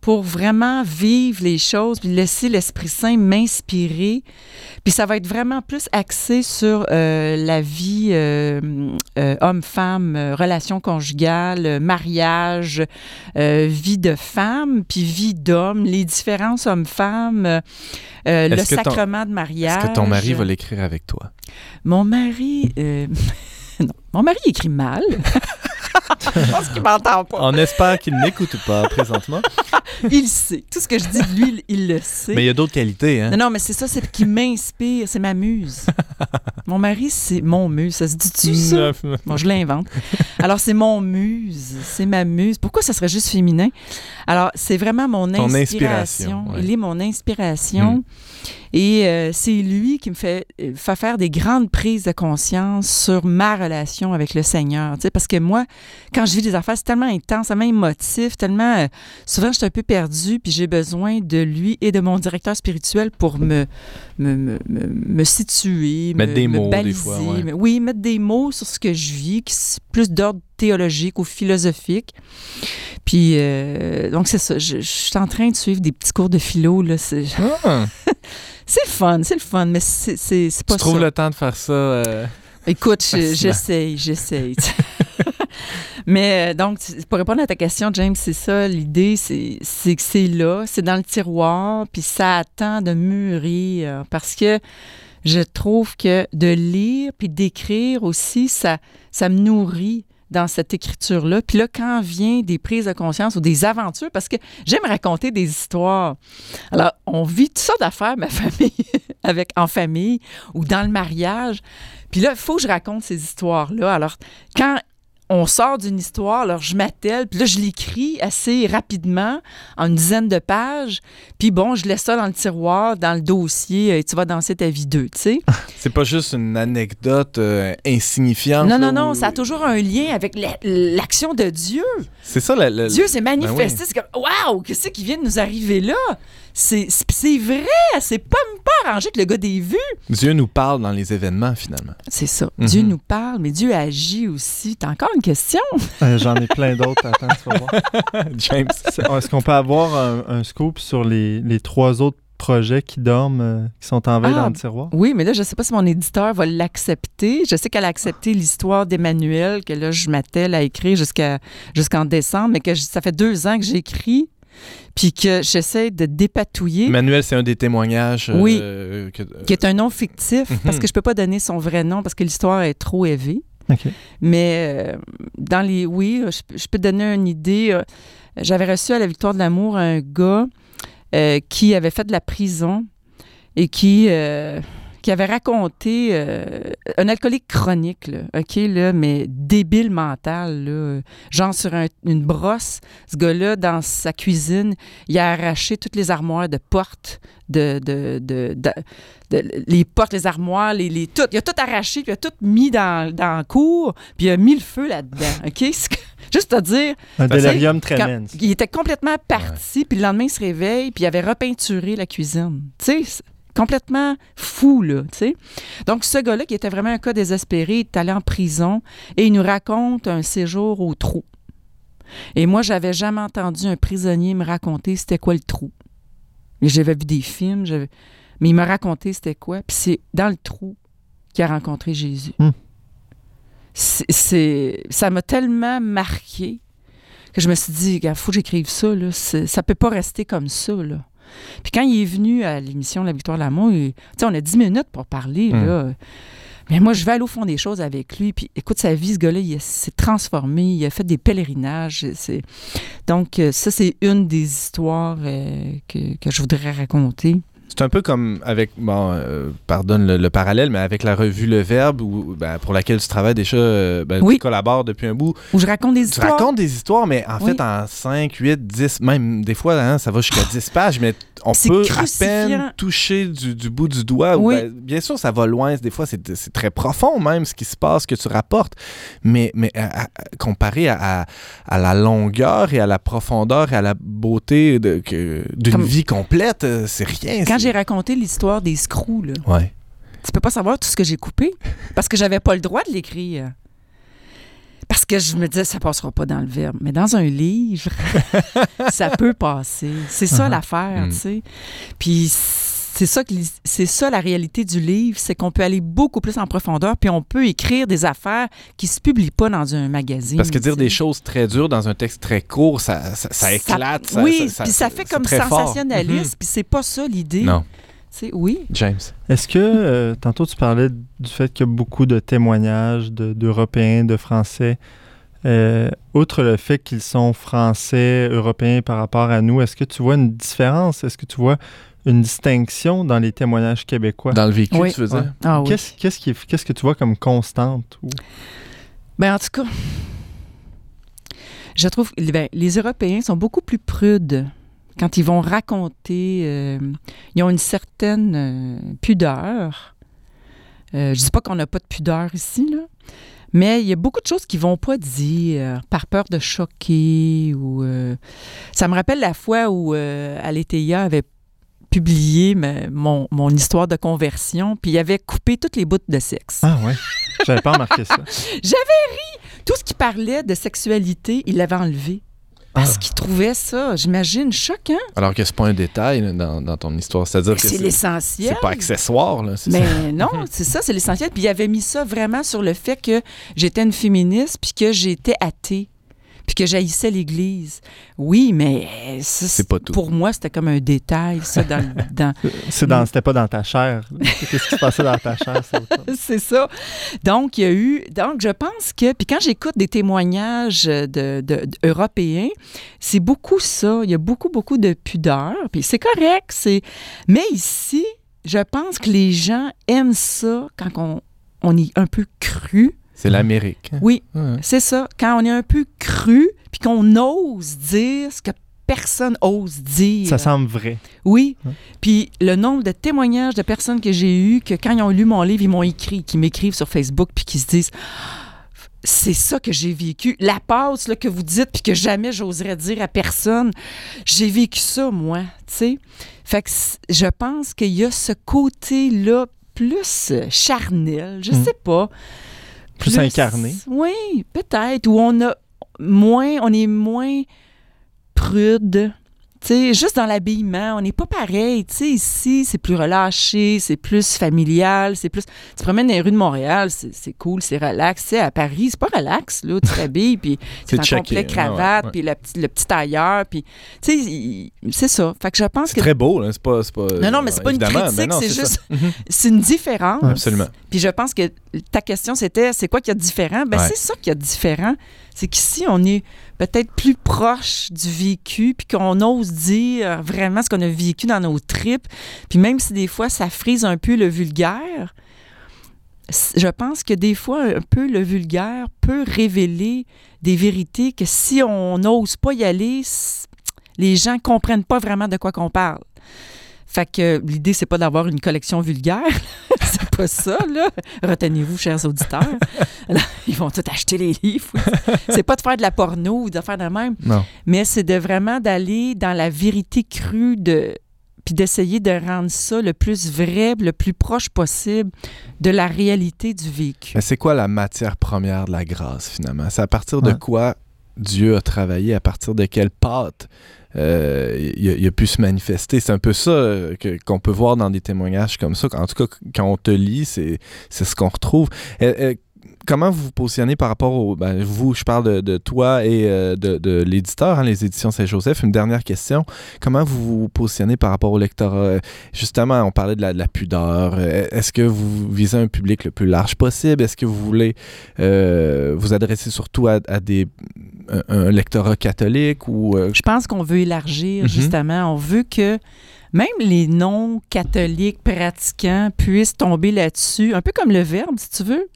pour vraiment vivre les choses, puis laisser l'Esprit Saint m'inspirer. Puis ça va être vraiment plus axé sur euh, la vie euh, euh, homme-femme, relation conjugale, mariage, vie de femme, puis vie d'homme, les différences hommes-femmes, le ton- sacrement de mariage. Est-ce que ton mari va l'écrire avec toi? Mon mari... <laughs> <laughs> non, mon mari écrit mal. <laughs> Je pense qu'il m'entend pas. On espère qu'il n'écoute pas présentement. <laughs> Il sait. Tout ce que je dis de lui, il le sait. Mais il y a d'autres qualités, hein? Non, non, mais c'est ça, c'est ce qui m'inspire, c'est ma muse. mon mari, c'est mon muse. Ça se dit-tu, ça? Bon, je l'invente. Alors, c'est mon muse, c'est ma muse. Pourquoi ça serait juste féminin? Alors, c'est vraiment mon Ton inspiration. inspiration, ouais. Il est mon inspiration. Mm. Et euh, c'est lui qui me fait, euh, fait faire des grandes prises de conscience sur ma relation avec le Seigneur. Tu sais, parce que moi, quand je vis des affaires, c'est tellement intense, tellement émotif, tellement... euh, souvent, je suis un peu perdue, puis j'ai besoin de lui et de mon directeur spirituel pour me, me, me, me- me situer, Mettre me, des mots, des baliser. fois, ouais. Mais oui, mettre des mots sur ce que je vis, qui plus d'ordre théologique ou philosophique. Puis, euh, donc, c'est ça. Je, je suis en train de suivre des petits cours de philo. Là. C'est, Ah, <laughs> c'est le fun, c'est le fun, mais c'est, pas tu trouves ça. le temps de faire ça? euh, Écoute, j'essaye, j'essaye. Mais euh, donc, pour répondre à ta question, James, c'est ça, l'idée, c'est, c'est que c'est là, c'est dans le tiroir, puis ça attend de mûrir. Parce que je trouve que de lire puis d'écrire aussi, ça, ça me nourrit dans cette écriture-là. Puis là, quand vient des prises de conscience ou des aventures, parce que j'aime raconter des histoires. Alors, on vit tout ça d'affaires, ma <laughs> famille, avec, en famille ou dans le mariage. Puis là, il faut que je raconte ces histoires-là. Alors, quand on sort d'une histoire, alors je m'attelle, puis là, je l'écris assez rapidement, en une dizaine de pages. Puis bon, je laisse ça dans le tiroir, dans le dossier, et tu vas danser ta vie 2, tu sais. <laughs> C'est pas juste une anecdote euh, insignifiante. Non, non, non, où- ça a toujours un lien avec la- l'action de Dieu. C'est ça, la, la- Dieu s'est ben manifesté. C'est comme, waouh, qu'est-ce qui vient de nous arriver là? C'est vrai, c'est pas, pas arrangé que le gars des vues. Dieu nous parle dans les événements, finalement. C'est ça. Mhm. Dieu nous parle, mais Dieu agit aussi. T'as encore une question? <laughs> Euh, J'en ai plein d'autres. Attends, tu vas voir. <laughs> James. Est-ce qu'on peut avoir un, un scoop sur les, les trois autres projets qui dorment, euh, qui sont en veille Ah, dans le tiroir? Oui, mais là, je sais pas si mon éditeur va l'accepter. Je sais qu'elle a accepté l'histoire d'Emmanuel, que là, je m'attelle à écrire jusqu'à jusqu'en décembre, mais que je- ça fait deux ans que j'écris. Puis que j'essaie de dépatouiller. Manuel, c'est un des témoignages. Oui. euh, que- qui est un nom fictif, Mhm. parce que je peux pas donner son vrai nom parce que l'histoire est trop élevée. OK. Mais euh, dans les. Oui, je, peux- je peux te donner une idée. Euh, J'avais reçu à la Victoire de l'amour un gars euh, qui avait fait de la prison et qui, euh, qui avait raconté euh, un alcoolique chronique, là, OK, là, mais débile mental, là, genre sur un- une brosse. Ce gars-là, dans sa cuisine, il a arraché toutes les armoires de portes, de, de, de- de- de- les portes, les armoires, les, les, tout. Il a tout arraché, puis il a tout mis dans, dans la cour, puis il a mis le feu là-dedans, OK? <laughs> Juste à dire, Un délirium tremens. il était complètement parti, puis le lendemain, il se réveille, puis il avait repeinturé la cuisine. Tu sais, complètement fou, là, tu sais. Donc, ce gars-là, qui était vraiment un cas désespéré, il est allé en prison et il nous raconte un séjour au trou. Et moi, j'avais jamais entendu un prisonnier me raconter c'était quoi le trou. J'avais vu des films, j'avais- mais il m'a raconté c'était quoi. Puis c'est dans le trou qu'il a rencontré Jésus. Hmm. C'est- c'est- ça m'a tellement marqué que je me suis dit, il faut que j'écrive ça. Là. C'est- Ça peut pas rester comme ça. Là. Puis quand il est venu à l'émission La Victoire de l'amour, il- tu sais, on a 10 minutes pour parler. Là. Mais moi, je vais aller au fond des choses avec lui. Puis écoute, sa vie, ce gars-là, il s'est transformé. Il a fait des pèlerinages. Donc, euh, ça, c'est une des histoires euh, que, que je voudrais raconter. C'est un peu comme avec, bon, euh, pardonne le, le parallèle, mais avec la revue Le Verbe, où, ben, pour laquelle tu travailles déjà, euh, ben, Oui. tu collabores depuis un bout. Où je raconte des Tu histoires. racontes des histoires, mais en Oui. fait, en 5, 8, 10, même des fois, hein, ça va jusqu'à 10 pages, mais on peut à peine toucher du, du bout du doigt. ou Oui. ben, bien sûr, ça va loin. Des fois, c'est très profond même ce qui se passe, que tu rapportes. Mais, mais à- à- comparé à, la longueur et à la profondeur et à la beauté d'une vie complète, euh, c'est rien. Quand j'ai raconté l'histoire des screws, là, Ouais. tu peux pas savoir tout ce que j'ai coupé parce que j'avais pas le droit de l'écrire. Parce que je me disais, ça passera pas dans le verbe. Mais dans un livre, <laughs> ça peut passer. C'est ça Uh-huh. l'affaire, Mm. tu sais. Puis c'est ça, que c'est ça la réalité du livre, c'est qu'on peut aller beaucoup plus en profondeur, puis on peut écrire des affaires qui se publient pas dans un magazine. Parce que dire des choses très dures dans un texte très court, ça, ça, ça éclate. ça- oui, ça- puis ça fait c'est comme sensationnaliste, puis c'est pas ça l'idée. Non, sais, oui. James. Est-ce que, euh, tantôt tu parlais du fait qu'il y a beaucoup de témoignages de- d'Européens, de, Français, euh, outre le fait qu'ils sont Français, Européens par rapport à nous, est-ce que tu vois une différence? Est-ce que tu vois une distinction dans les témoignages québécois? Dans le vécu, Oui. tu veux dire? Ah oui. Qu'est-ce qu'est-ce qui est- qu'est-ce que tu vois comme constante? ou- Ben, en tout cas, je trouve que ben, les Européens sont beaucoup plus prudes quand ils vont raconter. euh, ils ont une certaine euh, pudeur. Euh, je dis pas qu'on n'a pas de pudeur ici, là. Mais il y a beaucoup de choses qu'ils vont pas dire par peur de choquer ou euh, ça me rappelle la fois où euh, Aletheia avait publié ma- mon, mon histoire de conversion puis il avait coupé toutes les bouts de sexe. Ah ouais, j'avais pas remarqué ça. <laughs> Tout ce qui parlait de sexualité, il l'avait enlevé. Parce Ah. qu'il trouvait ça, j'imagine, choquant? Alors que c'est pas un détail là, dans, dans ton histoire. C'est-à-dire que C'est c'est l'essentiel. c'est pas accessoire. Là, c'est ça? Mais non, <laughs> c'est ça, c'est l'essentiel. Puis il avait mis ça vraiment sur le fait que j'étais une féministe puis que j'étais athée puis que j'haïssais l'Église. Oui, mais ça, C'est pas tout. Pour moi, c'était comme un détail, ça, dans... le- dans... <laughs> C'est dans, c'était pas dans ta chair. Qu'est-ce qui se passait dans ta chair? <laughs> c'est ça. Donc, il y a eu. Donc, je pense que. Puis quand j'écoute des témoignages de, de- de- européens, c'est beaucoup ça. Il y a beaucoup, beaucoup de pudeur. Puis c'est correct. C'est... Mais ici, je pense que les gens aiment ça quand on, on est un peu cru. C'est l'Amérique. hein. Oui, Ouais. c'est ça. Quand on est un peu cru, puis qu'on ose dire ce que personne ose dire. Ça semble vrai. Oui. Puis le nombre de témoignages de personnes que j'ai eues, que quand ils ont lu mon livre, ils m'ont écrit, qui m'écrivent sur Facebook, puis qui se disent c'est ça que j'ai vécu. La passe là, que vous dites, puis que jamais j'oserais dire à personne, j'ai vécu ça, moi. Tu sais? Fait que je pense qu'il y a ce côté-là plus charnel, je Mm. sais pas. Plus incarné. Oui, peut-être. Où on a moins, on est moins prude. Tu sais, juste dans l'habillement, on n'est pas pareil. Tu sais, ici, c'est plus relâché, c'est plus familial, c'est plus... Tu te promènes dans les rues de Montréal, c'est cool, c'est relax. Tu sais, à Paris, c'est pas relax, là. Tu t'habilles, puis <laughs> C'est checké, complet ouais, cravate, puis le petit, le petit tailleur, puis... C'est ça. Fait que je pense C'est que... très beau, là. C'est pas, pas, Non, non, mais c'est pas une critique, c'est juste... Mhm. <laughs> C'est une différence. Absolument. Puis je pense que ta question, c'était c'est quoi qu'il y a de différent? Ben, Ouais. c'est ça qu'il y a de différent. C'est qu'ici, on est peut-être plus proche du vécu, puis qu'on ose dire vraiment ce qu'on a vécu dans nos tripes. Puis même si des fois, ça frise un peu le vulgaire, je pense que des fois, un peu le vulgaire peut révéler des vérités que si on n'ose pas y aller, les gens comprennent pas vraiment de quoi qu'on parle. Fait que l'idée, c'est pas d'avoir une collection vulgaire. <laughs> c'est pas ça, là. Retenez-vous, chers auditeurs. Là, ils vont tout acheter les livres. c'est pas de faire de la porno ou de faire de même, Non. mais c'est de vraiment d'aller dans la vérité crue de puis d'essayer de rendre ça le plus vrai, le plus proche possible de la réalité du vécu. Mais c'est quoi la matière première de la grâce, finalement? C'est à partir de Ouais. quoi Dieu a travaillé, à partir de quelle pâte euh, il, a, pu se manifester. C'est un peu ça euh, qu'on peut voir dans des témoignages comme ça. En tout cas, quand on te lit, c'est c'est ce qu'on retrouve. Euh, euh, comment vous vous positionnez par rapport au... ben, vous, je parle de, de toi et euh, de, de l'éditeur, hein, les éditions Saint-Joseph. Une dernière question. Comment vous vous positionnez par rapport au lectorat? Euh, Justement, on parlait de la, de la pudeur. Euh, Est-ce que vous visez un public le plus large possible? Est-ce que vous voulez euh, vous adresser surtout à, à des, un, un lectorat catholique ou... euh, Je pense qu'on veut élargir, Mhm. justement. On veut que même les non-catholiques pratiquants puissent tomber là-dessus, un peu comme le Verbe, si tu veux.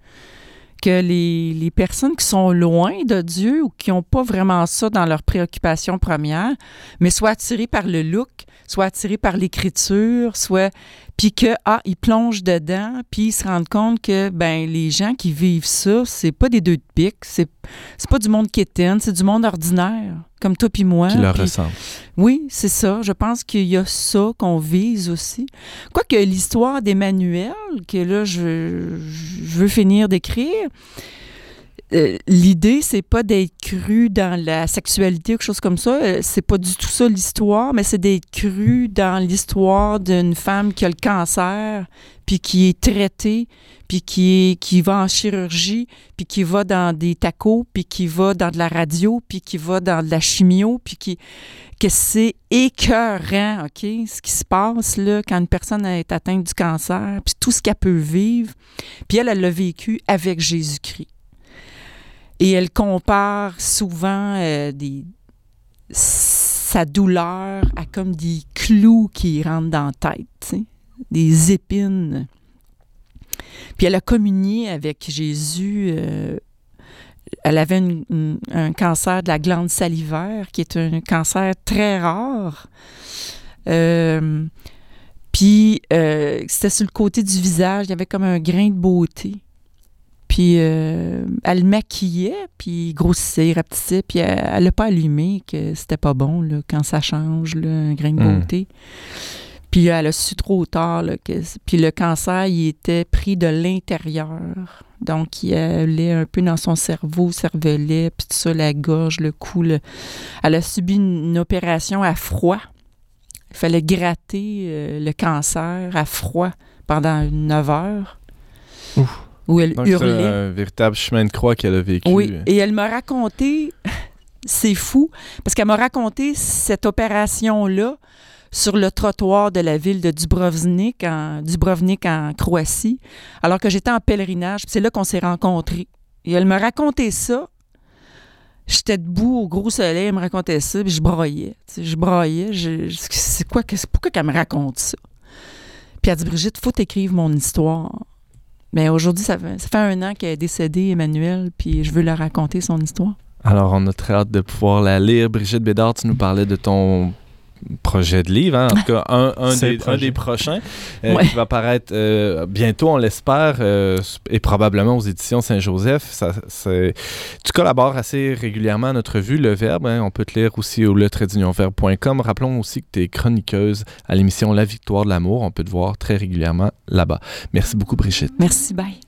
Que les, les personnes qui sont loin de Dieu ou qui n'ont pas vraiment ça dans leur préoccupation première, mais soient attirées par le look, soient attirées par l'écriture, soit puis que ah ils plongent dedans, puis ils se rendent compte que ben les gens qui vivent ça, c'est pas des deux de pique, c'est c'est pas du monde quétaine, c'est du monde ordinaire, comme toi puis moi. qui leur ressemble? oui, c'est ça. Je pense qu'il y a ça qu'on vise aussi. Quoique l'histoire d'Emmanuel, que là, je, je veux finir d'écrire, euh, l'idée, c'est pas d'être cru dans la sexualité ou quelque chose comme ça. Euh, C'est pas du tout ça l'histoire, mais c'est d'être cru dans l'histoire d'une femme qui a le cancer, puis qui est traitée, puis qui, qui va en chirurgie, puis qui va dans des tacos, puis qui va dans de la radio, puis qui va dans de la chimio, puis qui que c'est écœurant, OK, ce qui se passe là quand une personne est atteinte du cancer, puis tout ce qu'elle peut vivre. Puis elle, elle l'a vécu avec Jésus-Christ. Et elle compare souvent euh, sa douleur à comme des clous qui rentrent dans la tête, des épines. Puis elle a communié avec Jésus. euh, elle avait un cancer de la glande salivaire, qui est un cancer très rare. Euh, puis c'était sur le côté du visage, il y avait comme un grain de beauté. Puis euh, elle maquillait, puis grossissait, rapetissait, puis elle n'a pas allumé que c'était pas bon là, quand ça change, là, un grain de Mm. beauté. Puis elle a su trop tard. Là, que, puis le cancer, il était pris de l'intérieur. Donc, il allait un peu dans son cerveau, cervelet, puis tout ça, la gorge, le cou. le- Elle a subi une, une opération à froid. Il fallait gratter euh, le cancer à froid pendant 9 heures. Ouf. Où elle Donc, c'est hurlait. un véritable chemin de croix qu'elle a vécu. Oui, et elle m'a raconté, <laughs> c'est fou, parce qu'elle m'a raconté cette opération-là sur le trottoir de la ville de Dubrovnik, en, Dubrovnik en Croatie, alors que j'étais en pèlerinage. C'est là qu'on s'est rencontrés. Et elle m'a raconté ça. J'étais debout au gros soleil, elle me racontait ça, puis je broyais. Je broyais. je- je- c'est quoi, pourquoi qu'elle me raconte ça? Puis elle dit, Brigitte, faut t'écrire mon histoire. Mais aujourd'hui, ça fait, un an qu'elle est décédée, Emmanuel, puis je veux leur raconter son histoire. Alors, on a très hâte de pouvoir la lire. Brigitte Bédard, tu nous parlais de ton projet de livre, hein? en tout cas un, un <laughs> des, un prochains euh, Ouais. qui va paraître euh, bientôt, on l'espère, euh, et probablement aux éditions Saint-Joseph. Ça, c'est- Tu collabores assez régulièrement à notre revue, Le Verbe. hein. On peut te lire aussi au lettradeunionverbe.com. Rappelons aussi que tu es chroniqueuse à l'émission La Victoire de l'amour. On peut te voir très régulièrement là-bas. Merci beaucoup, Brigitte. Merci, bye.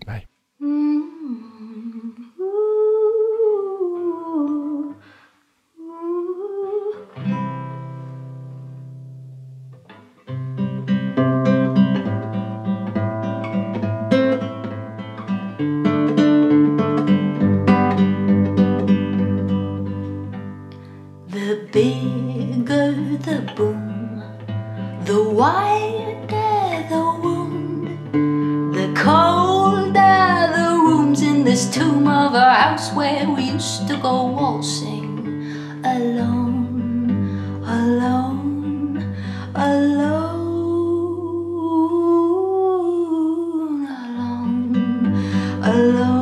bigger the boom, the wider the wound, the colder the rooms in this tomb of a house where we used to go waltzing alone, alone, alone, alone, alone.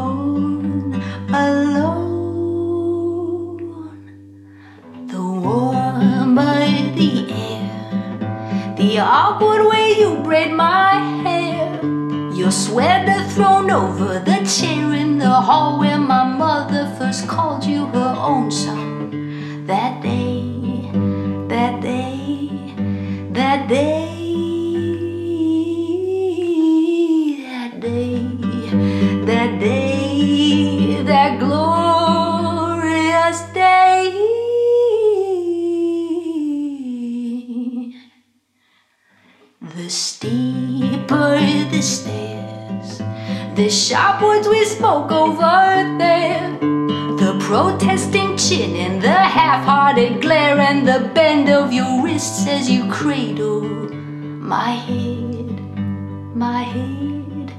The awkward way you braid my hair, your sweater thrown over the chair in the hall where my mother first called you her own son. That day, that day, that day, the sharp words we spoke over there, the protesting chin and the half hearted glare, and the bend of your wrists as you cradle my head, my head,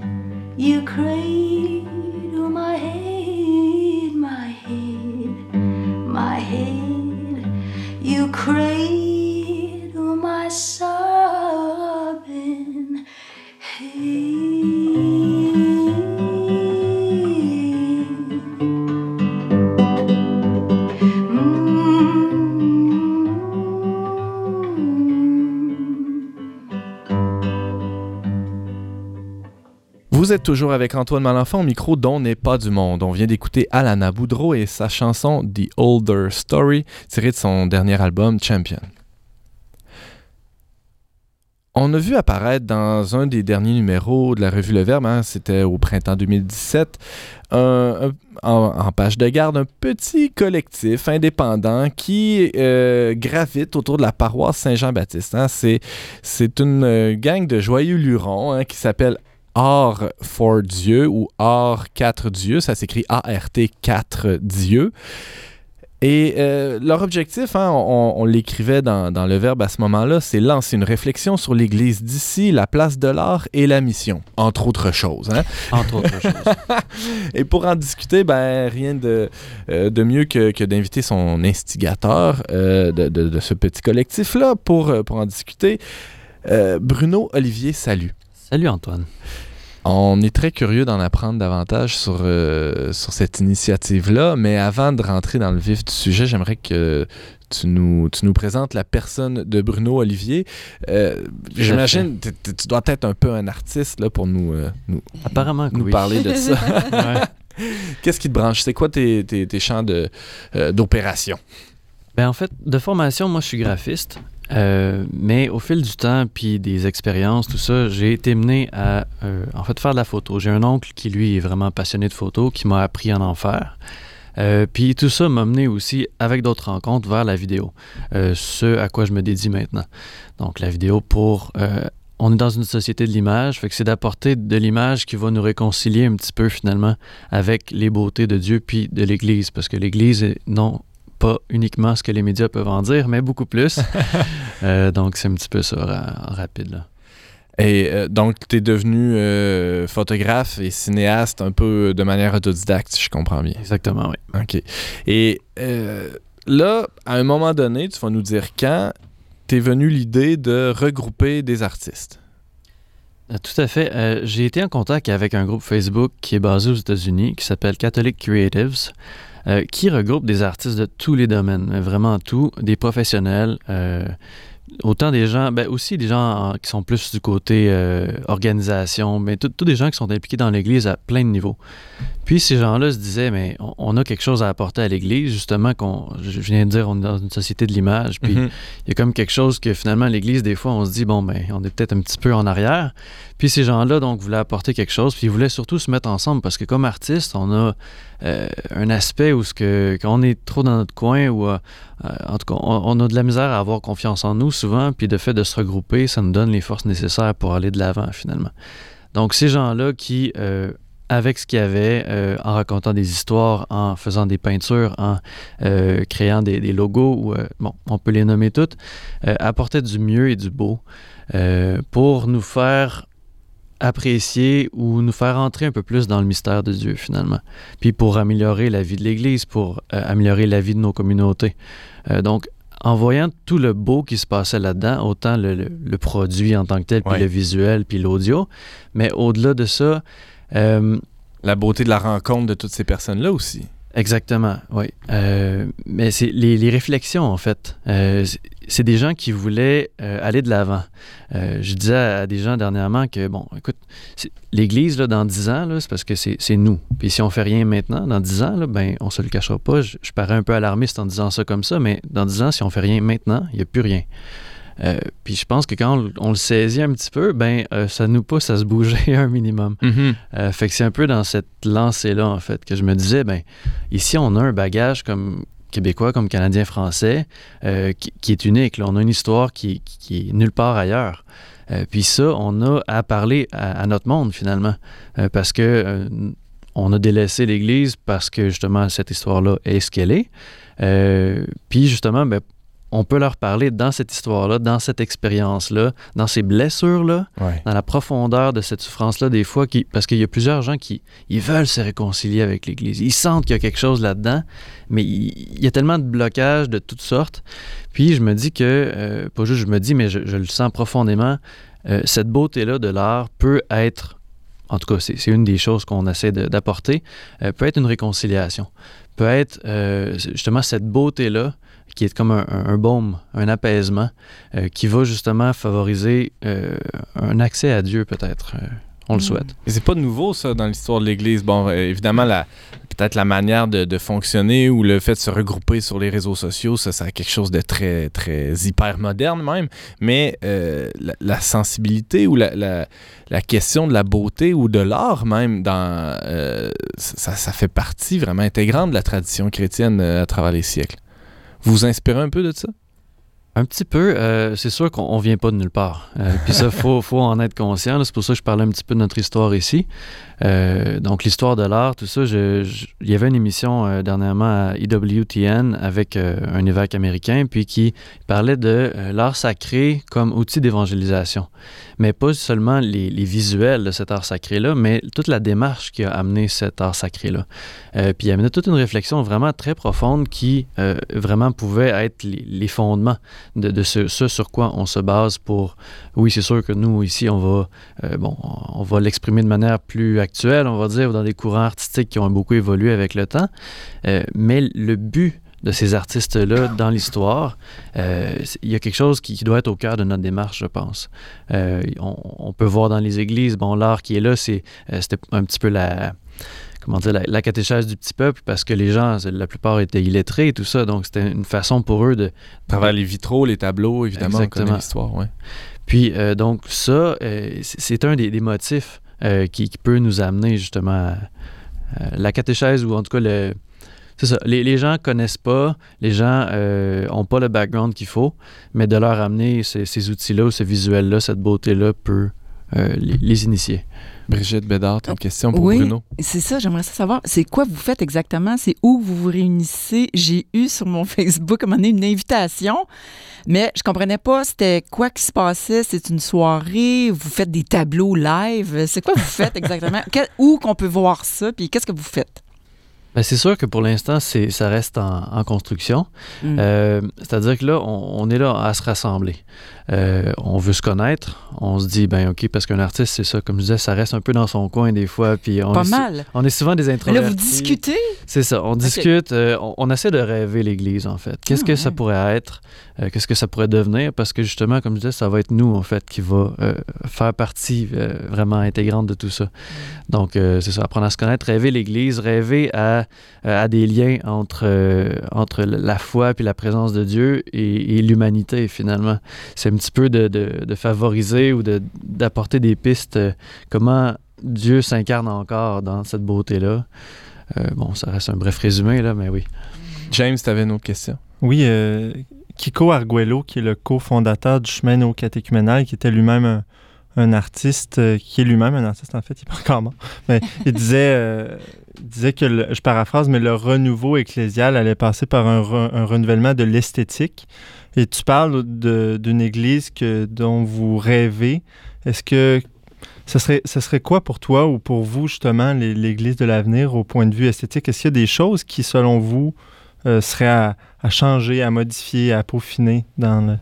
you cradle my head, my head, my head, you cradle my sobbing Vous êtes toujours avec Antoine Malenfant au micro dont n'est pas du monde. On vient d'écouter Alana Boudreau et sa chanson The Older Story, tirée de son dernier album Champion. On a vu apparaître dans un des derniers numéros de la revue Le Verbe, hein, c'était au printemps 2017, un- un- en, page de garde, un petit collectif indépendant qui euh, gravite autour de la paroisse Saint-Jean-Baptiste. hein. C'est, c'est une euh, gang de joyeux lurons hein, qui s'appelle Art for Dieu ou Art 4 Dieu, ça s'écrit A-R-T 4 Dieu. Et euh, leur objectif, hein, on, on l'écrivait dans, dans le verbe à ce moment-là, c'est lancer une réflexion sur l'Église d'ici, la place de l'art et la mission, entre autres choses. hein. Entre autres choses. <laughs> Et pour en discuter, ben, rien de, euh, de mieux que, que d'inviter son instigateur euh, de, de- de ce petit collectif-là pour, pour en discuter. Bruno Olivier, salut. Salut Antoine. On est très curieux d'en apprendre davantage sur, euh, sur cette initiative-là, mais avant de rentrer dans le vif du sujet, j'aimerais que tu nous, tu nous présentes la personne de Bruno Olivier. Euh, J'imagine que tu dois être un peu un artiste là, pour nous, euh, nous, Apparemment nous oui. parler de ça. <laughs> Ouais. Qu'est-ce qui te branche? C'est quoi tes, tes, tes champs de, euh, d'opération? Ben, en fait, de formation, moi, je suis graphiste. Euh, mais au fil du temps, puis des expériences, tout ça, j'ai été mené à, euh, en fait, faire de la photo. J'ai un oncle qui, lui, est vraiment passionné de photo, qui m'a appris à en faire. Euh, puis tout ça m'a mené aussi, avec d'autres rencontres, vers la vidéo. Ce à quoi je me dédie maintenant. Donc, la vidéo pour... on est dans une société de l'image, fait que c'est d'apporter de l'image qui va nous réconcilier un petit peu, finalement, avec les beautés de Dieu puis de l'Église. Parce que l'Église est non pas uniquement ce que les médias peuvent en dire, mais beaucoup plus. <laughs> Euh, donc, c'est un petit peu ça ra- rapide. Là. Et euh, donc, tu es devenu euh, photographe et cinéaste un peu de manière autodidacte, si je comprends bien. Exactement, oui. OK. Et là, à un moment donné, tu vas nous dire quand t'es venu l'idée de regrouper des artistes? Tout à fait. Euh, J'ai été en contact avec un groupe Facebook qui est basé aux États-Unis, qui s'appelle Catholic Creatives, euh, qui regroupe des artistes de tous les domaines, vraiment tout, des professionnels, euh, autant des gens, ben aussi des gens en- qui sont plus du côté euh, organisation, mais tous des gens qui sont impliqués dans l'Église à plein de niveaux. Puis ces gens-là se disaient, mais on, on a quelque chose à apporter à l'Église, justement, qu'on, je viens de dire, on est dans une société de l'image, puis Mhm. il y a comme quelque chose que finalement l'Église, des fois, on se dit, bon, ben, on est peut-être un petit peu en arrière. Puis ces gens-là, donc, voulaient apporter quelque chose, puis ils voulaient surtout se mettre ensemble parce que comme artiste, on a euh, un aspect où ce que, quand on est trop dans notre coin, ou euh, en tout cas, on, a de la misère à avoir confiance en nous souvent, puis de fait de se regrouper, ça nous donne les forces nécessaires pour aller de l'avant finalement. Donc ces gens-là qui, euh, avec ce qu'il y avait, euh, en racontant des histoires, en faisant des peintures, en euh, créant des, logos, ou, euh, bon, on peut les nommer toutes, euh, apportaient du mieux et du beau euh, pour nous faire apprécier ou nous faire entrer un peu plus dans le mystère de Dieu finalement. Puis pour améliorer la vie de l'Église, pour euh, améliorer la vie de nos communautés. Euh, donc en voyant tout le beau qui se passait là-dedans, autant le, le- le produit en tant que tel, puis Ouais. le visuel, puis l'audio, mais au-delà de ça, euh, La beauté de la rencontre de toutes ces personnes-là aussi. Exactement, oui. Euh, mais c'est les, réflexions, en fait. Euh, c'est- des gens qui voulaient euh, aller de l'avant. Je disais à, des gens dernièrement que, bon, écoute, l'Église, là, dans 10 ans, c'est parce que c'est nous. Puis si on fait rien maintenant, dans 10 ans, là, ben, on se le cachera pas. Je, je parais un peu alarmiste en disant ça comme ça, mais dans 10 ans, si on fait rien maintenant, il n'y a plus rien. Euh, puis je pense que quand on, on le saisit un petit peu, ben, euh, ça nous pousse à se bouger <laughs> un minimum. Euh, fait que c'est un peu dans cette lancée-là, en fait, que je me disais, ben, ici, on a un bagage comme québécois, comme canadien français, qui, qui est unique. là. On a une histoire qui, qui- qui est nulle part ailleurs. Puis ça, on a à parler à, à notre monde, finalement, parce que on a délaissé l'Église parce que, justement, cette histoire-là est ce qu'elle est. Euh, puis, justement, ben, on peut leur parler dans cette histoire-là, dans cette expérience-là, dans ces blessures-là, Ouais. dans la profondeur de cette souffrance-là, des fois, qui, parce qu'il y a plusieurs gens qui ils veulent se réconcilier avec l'Église. Ils sentent qu'il y a quelque chose là-dedans, mais il, il y a tellement de blocages de toutes sortes. Puis je me dis que, euh, pas juste je me dis, mais je, je le sens profondément, euh, cette beauté-là de l'art peut être, en tout cas, c'est une des choses qu'on essaie d'apporter, euh, peut être une réconciliation, peut être justement cette beauté-là qui est comme un, un- un baume, un apaisement, euh, qui va justement favoriser euh, un accès à Dieu peut-être. Euh, on le Mm. souhaite. Et c'est pas nouveau, ça, dans l'histoire de l'Église. Bon, évidemment, la, peut-être la manière de, de fonctionner ou le fait de se regrouper sur les réseaux sociaux, ça, c'est quelque chose de très, très hyper moderne même. Mais euh, la, la sensibilité ou la, la, la question de la beauté ou de l'art même, dans, euh, ça, ça fait partie vraiment intégrante de la tradition chrétienne à travers les siècles. Vous vous inspirez un peu de ça? Un petit peu, euh, c'est sûr qu'on on vient pas de nulle part. Euh, Puis ça, <laughs> faut, faut en être conscient. C'est pour ça que je parlais un petit peu de notre histoire ici. Euh, donc l'histoire de l'art, tout ça. il y avait une émission euh, dernièrement à EWTN avec euh, un évêque américain, puis qui parlait de l'art sacré comme outil d'évangélisation. Mais pas seulement les, visuels de cet art sacré-là, mais toute la démarche qui a amené cet art sacré-là. Puis il amenait toute une réflexion vraiment très profonde qui vraiment pouvait être les, fondements de, ce, sur quoi on se base pour... Oui, c'est sûr que nous, ici, on va, bon, on va l'exprimer de manière plus on va dire, dans des courants artistiques qui ont beaucoup évolué avec le temps. Euh, mais le but de ces artistes-là dans l'histoire, euh, il y a quelque chose qui, qui doit être au cœur de notre démarche, je pense. Euh, on, on peut voir dans les églises, bon, l'art qui est là, c'est, c'était un petit peu la comment dire, la, la catéchèse du petit peuple parce que les gens, la plupart étaient illettrés et tout ça, donc c'était une façon pour eux de, À travers les vitraux, les tableaux, évidemment, Exactement. l'histoire, ouais. Puis, euh, donc, ça, euh, c'est c'est un des, des motifs euh, qui, peut nous amener justement à, à la catéchèse ou en tout cas le. C'est ça. Les, les gens connaissent pas, les gens euh, ont pas le background qu'il faut, mais de leur amener ces, outils-là ou ce visuel-là, cette beauté-là peut euh, les initier. Brigitte Bédard, une question pour Oui. Bruno? C'est ça, j'aimerais ça savoir. C'est quoi vous faites exactement? C'est où vous vous réunissez? J'ai eu sur mon <laughs> Facebook à un moment donné une invitation, mais je comprenais pas c'était quoi qui se passait. C'est une soirée, vous faites des tableaux live. C'est quoi vous faites exactement? <laughs> Où qu'on peut voir ça? Puis qu'est-ce que vous faites? Ben, c'est sûr que pour l'instant, c'est, ça reste en, en construction. Mm. Euh, c'est-à-dire que là, on, on est là à se rassembler. Euh, on veut se connaître. On se dit, ben OK, parce qu'un artiste, c'est ça, comme je disais, ça reste un peu dans son coin des fois. Puis on Pas est, mal. On est souvent des Mais introvertis. là, vous discutez? C'est ça, on discute, euh, on, on essaie de rêver l'Église, en fait. Qu'est-ce Ah, que ça pourrait être? Euh, Qu'est-ce que ça pourrait devenir? Parce que justement, comme je disais, ça va être nous, en fait, qui va euh, faire partie euh, vraiment intégrante de tout ça. Donc, euh, c'est ça, apprendre à se connaître, rêver l'Église, rêver à, à des liens entre, euh, entre la foi puis la présence de Dieu et, et l'humanité, finalement. C'est un petit peu de, de- de favoriser ou de- d'apporter des pistes, euh, comment Dieu s'incarne encore dans cette beauté-là. Euh, bon, ça reste un bref résumé, là, mais oui. James, t'avais une autre question? Oui, euh, Kiko Arguello, qui est le cofondateur du chemin néo-catéchuménal, qui était lui-même un, artiste, euh, qui est lui-même un artiste en fait, il est pas encore mort, <laughs> mais il disait, euh, disait que, je paraphrase, mais le renouveau ecclésial allait passer par un, re- un renouvellement de l'esthétique. Et tu parles d'une église que, dont vous rêvez. Est-ce que Ce serait, ce serait quoi pour toi ou pour vous, justement, l'Église de l'avenir au point de vue esthétique? Est-ce qu'il y a des choses qui, selon vous, euh, seraient à, changer, à modifier, à peaufiner dans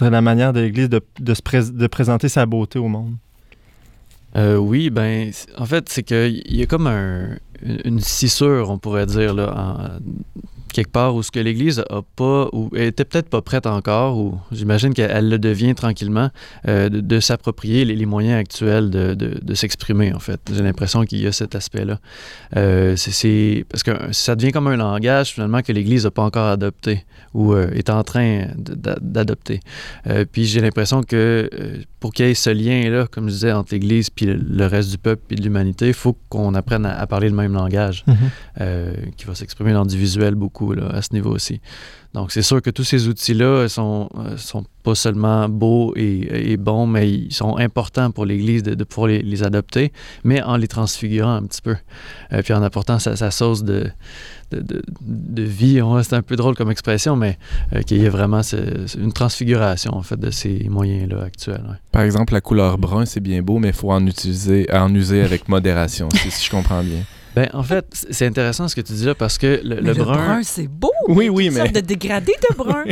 la manière de l'Église de, de, se prés- de présenter sa beauté au monde? Euh, oui, ben, en fait, c'est qu'il y a comme un- une une scissure, on pourrait dire, là, en- quelque part où ce que l'Église a pas, ou était peut-être pas prête encore, ou j'imagine qu'elle elle le devient tranquillement, euh, de, de s'approprier les, les moyens actuels de, de- de s'exprimer, en fait. J'ai l'impression qu'il y a cet aspect-là. Euh, c'est- parce que ça devient comme un langage, finalement, que l'Église n'a pas encore adopté, ou euh, est en train d'adopter. Puis j'ai l'impression que pour qu'il y ait ce lien-là, comme je disais, entre l'Église puis le, reste du peuple puis de l'humanité, il faut qu'on apprenne à, à parler le même langage, euh, qui va s'exprimer dans du visuel beaucoup à ce niveau aussi. Donc c'est sûr que tous ces outils-là sont, euh, sont pas seulement beaux et, bons, mais ils sont importants pour l'Église de, de pouvoir les, adopter, mais en les transfigurant un petit peu, Euh, puis en apportant sa, sa sauce de, de, de- de vie. C'est un peu drôle comme expression, mais euh, qu'il y ait vraiment une transfiguration en fait de ces moyens-là actuels. Par exemple, la couleur brun, c'est bien beau, mais il faut en utiliser, en user avec modération, si je comprends bien. Ben, en fait, c'est intéressant ce que tu dis là parce que le, Mais le brun, c'est beau. Oui, oui, Une mais- sorte de dégradé de brun.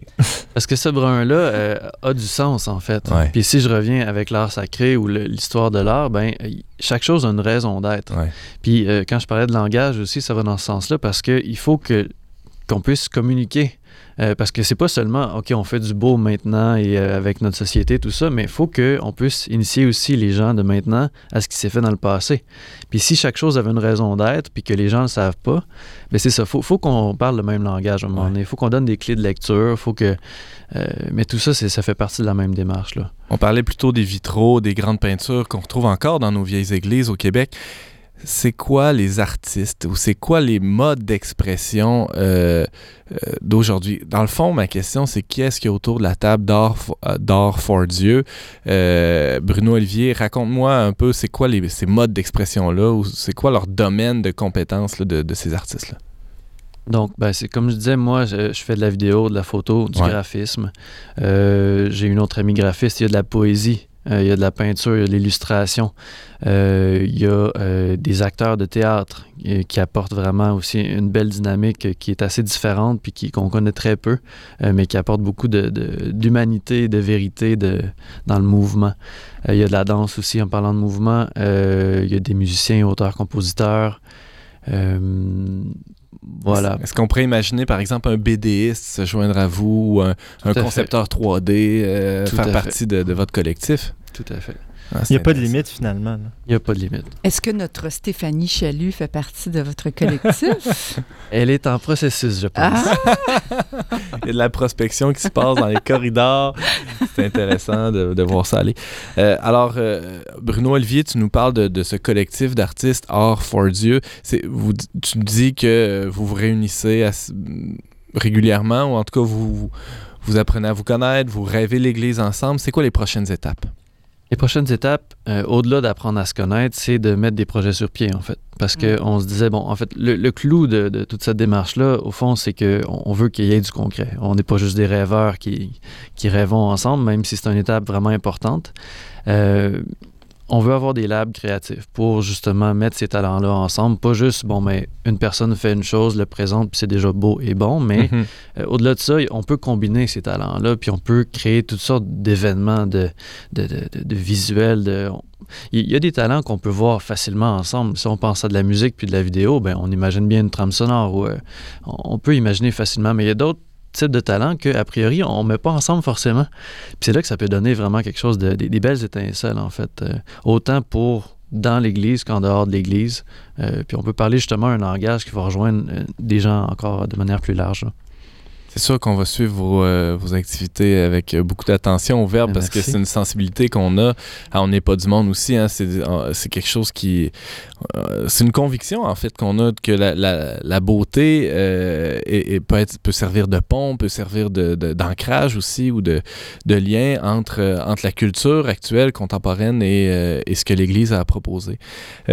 <laughs> parce que ce brun-là euh, a du sens en fait. Ouais. Puis si je reviens avec l'art sacré ou l'histoire de l'art, ben euh, chaque chose a une raison d'être. Ouais. Puis euh, quand je parlais de langage aussi, ça va dans ce sens-là parce que il faut que qu'on puisse communiquer. Euh, parce que c'est pas seulement, OK, on fait du beau maintenant et euh, avec notre société, tout ça, mais il faut qu'on puisse initier aussi les gens de maintenant à ce qui s'est fait dans le passé. Puis si chaque chose avait une raison d'être, puis que les gens ne le savent pas, ben c'est ça. faut, faut qu'on parle le même langage à un moment donné. Il faut qu'on donne des clés de lecture. faut que euh, Mais tout ça, ça fait partie de la même démarche. Là. On parlait plutôt des vitraux, des grandes peintures qu'on retrouve encore dans nos vieilles églises au Québec. C'est quoi les artistes ou c'est quoi les modes d'expression euh, euh, d'aujourd'hui? Dans le fond, ma question, c'est qui est-ce qui est autour de la table d'or euh, for Dieu? Euh, Bruno Olivier, raconte-moi un peu, c'est quoi les, ces modes d'expression-là ou c'est quoi leur domaine de compétences là, de, de ces artistes-là? Donc, ben, c'est comme je disais, moi, je, je fais de la vidéo, de la photo, du Ouais. graphisme. J'ai une autre amie graphiste, il y a de la poésie, il y a de la peinture, il y a de l'illustration. Euh, il y a euh, des acteurs de théâtre euh, qui apportent vraiment aussi une belle dynamique euh, qui est assez différente puis qu'on connaît très peu, euh, mais qui apporte beaucoup de- de- d'humanité, de, vérité de, dans le mouvement. Euh, il y a de la danse aussi en parlant de mouvement. Euh, il y a des musiciens, auteurs, compositeurs. Euh, voilà. Est-ce qu'on pourrait imaginer, par exemple, un BDiste se joindre à vous ou un, un à fait. concepteur 3D euh, faire partie de, de votre collectif? Tout à fait. Ah, Il n'y a pas de limite, finalement. là. Il n'y a pas de limite. Est-ce que notre Stéphanie Chalut fait partie de votre collectif? <laughs> Elle est en processus, je pense. ah! <laughs> Il y a de la prospection qui se passe dans les corridors. C'est intéressant de, de voir ça aller. Euh, alors, euh, Bruno Olivier, tu nous parles de, de ce collectif d'artistes Art for Dieu. C'est, vous, tu dis que vous vous réunissez à- régulièrement, ou en tout cas, vous, vous apprenez à vous connaître, vous rêvez l'Église ensemble. C'est quoi les prochaines étapes? Les prochaines étapes, euh, au-delà d'apprendre à se connaître, c'est de mettre des projets sur pied, en fait. Parce qu'on se disait, bon, en fait, le, le clou de, de toute cette démarche-là, au fond, c'est qu'on on veut qu'il y ait du concret. On n'est pas juste des rêveurs qui, qui rêvons ensemble, même si c'est une étape vraiment importante. Euh, on veut avoir des labs créatifs pour justement mettre ces talents-là ensemble. Pas juste, bon, mais une personne fait une chose, le présente, puis c'est déjà beau et bon, mais Mhm. euh, au-delà de ça, on peut combiner ces talents-là, puis on peut créer toutes sortes d'événements, de, de, de, de- visuels. De... on- Il y a des talents qu'on peut voir facilement ensemble. Si on pense à de la musique puis de la vidéo, ben, on imagine bien une trame sonore. Ou, euh, on on peut imaginer facilement, mais il y a d'autres types de talents qu'a priori, on ne met pas ensemble forcément. Puis c'est là que ça peut donner vraiment quelque chose, de, des, belles étincelles, en fait. Euh, autant pour dans l'Église qu'en dehors de l'Église. Euh, puis on peut parler justement un langage qui va rejoindre euh, des gens encore de manière plus large. C'est sûr qu'on va suivre vos, euh, vos activités avec euh, beaucoup d'attention au verbe parce que c'est une sensibilité qu'on a. Ah, on n'est pas du monde aussi. Hein, c'est, euh, quelque chose qui. euh, c'est une conviction en fait qu'on a que la, la, la beauté euh, est- peut, être, peut servir de pont, peut servir de, de- d'ancrage aussi ou de, de lien entre, entre la culture actuelle, contemporaine et, et ce que l'Église a à proposer.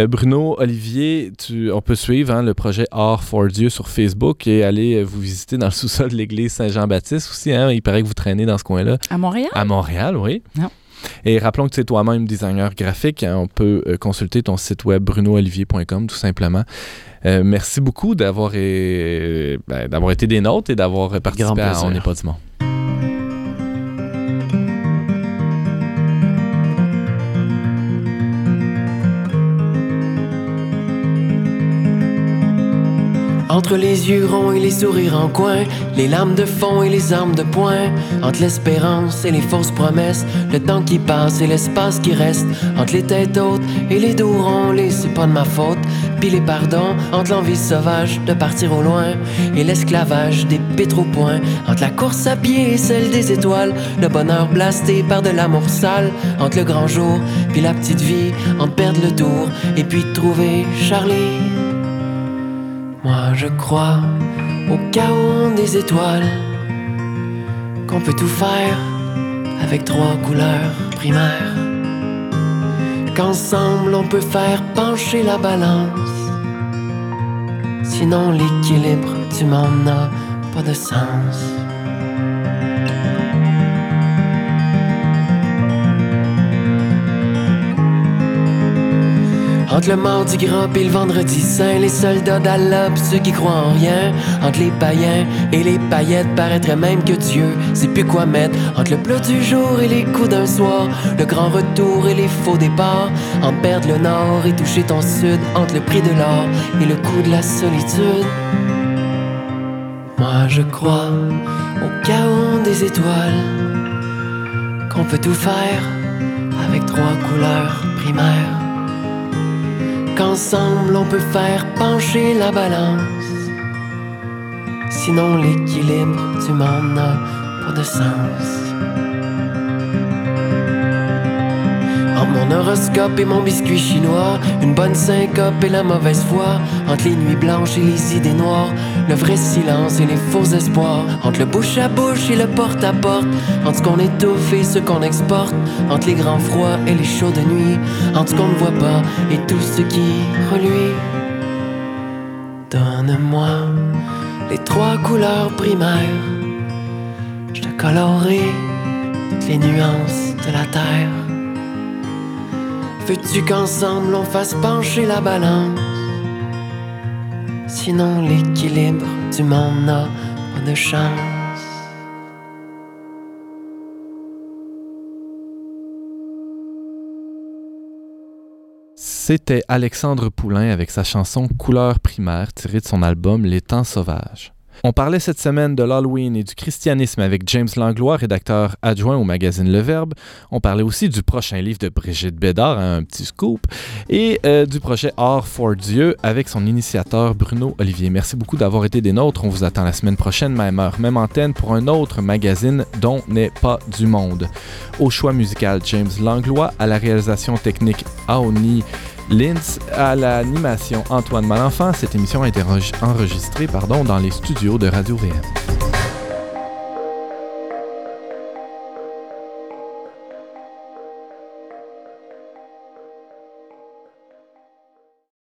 Bruno, Olivier, tu, on peut suivre hein, le projet Art for Dieu sur Facebook et aller vous visiter dans le <laughs> sous-sol de l'église Saint-Jean-Baptiste aussi. Hein, il paraît que vous traînez dans ce coin-là. À Montréal? À Montréal, oui. Non. Et rappelons que tu es toi-même designer graphique. Hein, on peut euh, consulter ton site web brunoolivier.com tout simplement. Euh, merci beaucoup d'avoir euh, ben, d'avoir été des nôtres et d'avoir participé à. On n'est pas du monde. Entre les yeux ronds et les sourires en coin, les larmes de fond et les armes de poing, entre l'espérance et les fausses promesses, le temps qui passe et l'espace qui reste, entre les têtes hautes et les dos ronds, les c'est pas de ma faute, puis les pardons, entre l'envie sauvage de partir au loin et l'esclavage des pétropoints, entre la course à pied et celle des étoiles, le bonheur blasté par de l'amour sale, entre le grand jour puis la petite vie, entre perdre le tour et puis trouver Charlie. Moi je crois au chaos des étoiles, qu'on peut tout faire avec trois couleurs primaires, qu'ensemble on peut faire pencher la balance, sinon l'équilibre du monde n'a pas de sens. Entre le mardi gras et le vendredi saint, les soldats d'Allah ceux qui croient en rien. Entre les païens et les paillettes, paraîtrait même que Dieu sait plus quoi mettre. Entre le bleu du jour et les coups d'un soir, le grand retour et les faux départs. Entre perdre le nord et toucher ton sud, entre le prix de l'or et le coût de la solitude. Moi je crois au chaos des étoiles, qu'on peut tout faire avec trois couleurs primaires qu'ensemble on peut faire pencher la balance. Sinon l'équilibre du monde n'a pas de sens. Entre mon horoscope et mon biscuit chinois, une bonne syncope et la mauvaise foi, entre les nuits blanches et les idées noires, le vrai silence et les faux espoirs, entre le bouche à bouche et le porte à porte, entre ce qu'on étouffe et ce qu'on exporte, entre les grands froids et les chauds de nuit, entre ce qu'on ne voit pas et tout ce qui reluit. Donne-moi les trois couleurs primaires, je te colorerai toutes les nuances de la terre. Veux-tu qu'ensemble on fasse pencher la balance? Sinon l'équilibre du monde n'a pas de chance. C'était Alexandre Poulain avec sa chanson Couleur primaire tirée de son album Les temps sauvages. On parlait cette semaine de l'Halloween et du christianisme avec James Langlois, rédacteur adjoint au magazine Le Verbe. On parlait aussi du prochain livre de Brigitte Bédard, hein, un petit scoop, et euh, du projet Art for Dieu avec son initiateur Bruno Olivier. Merci beaucoup d'avoir été des nôtres. On vous attend la semaine prochaine, même heure, même antenne, pour un autre magazine dont n'est pas du monde. Au choix musical, James Langlois, à la réalisation technique, Aoni Linz à l'animation Antoine Malenfant. Cette émission a été enregistrée pardon, dans les studios de Radio VM.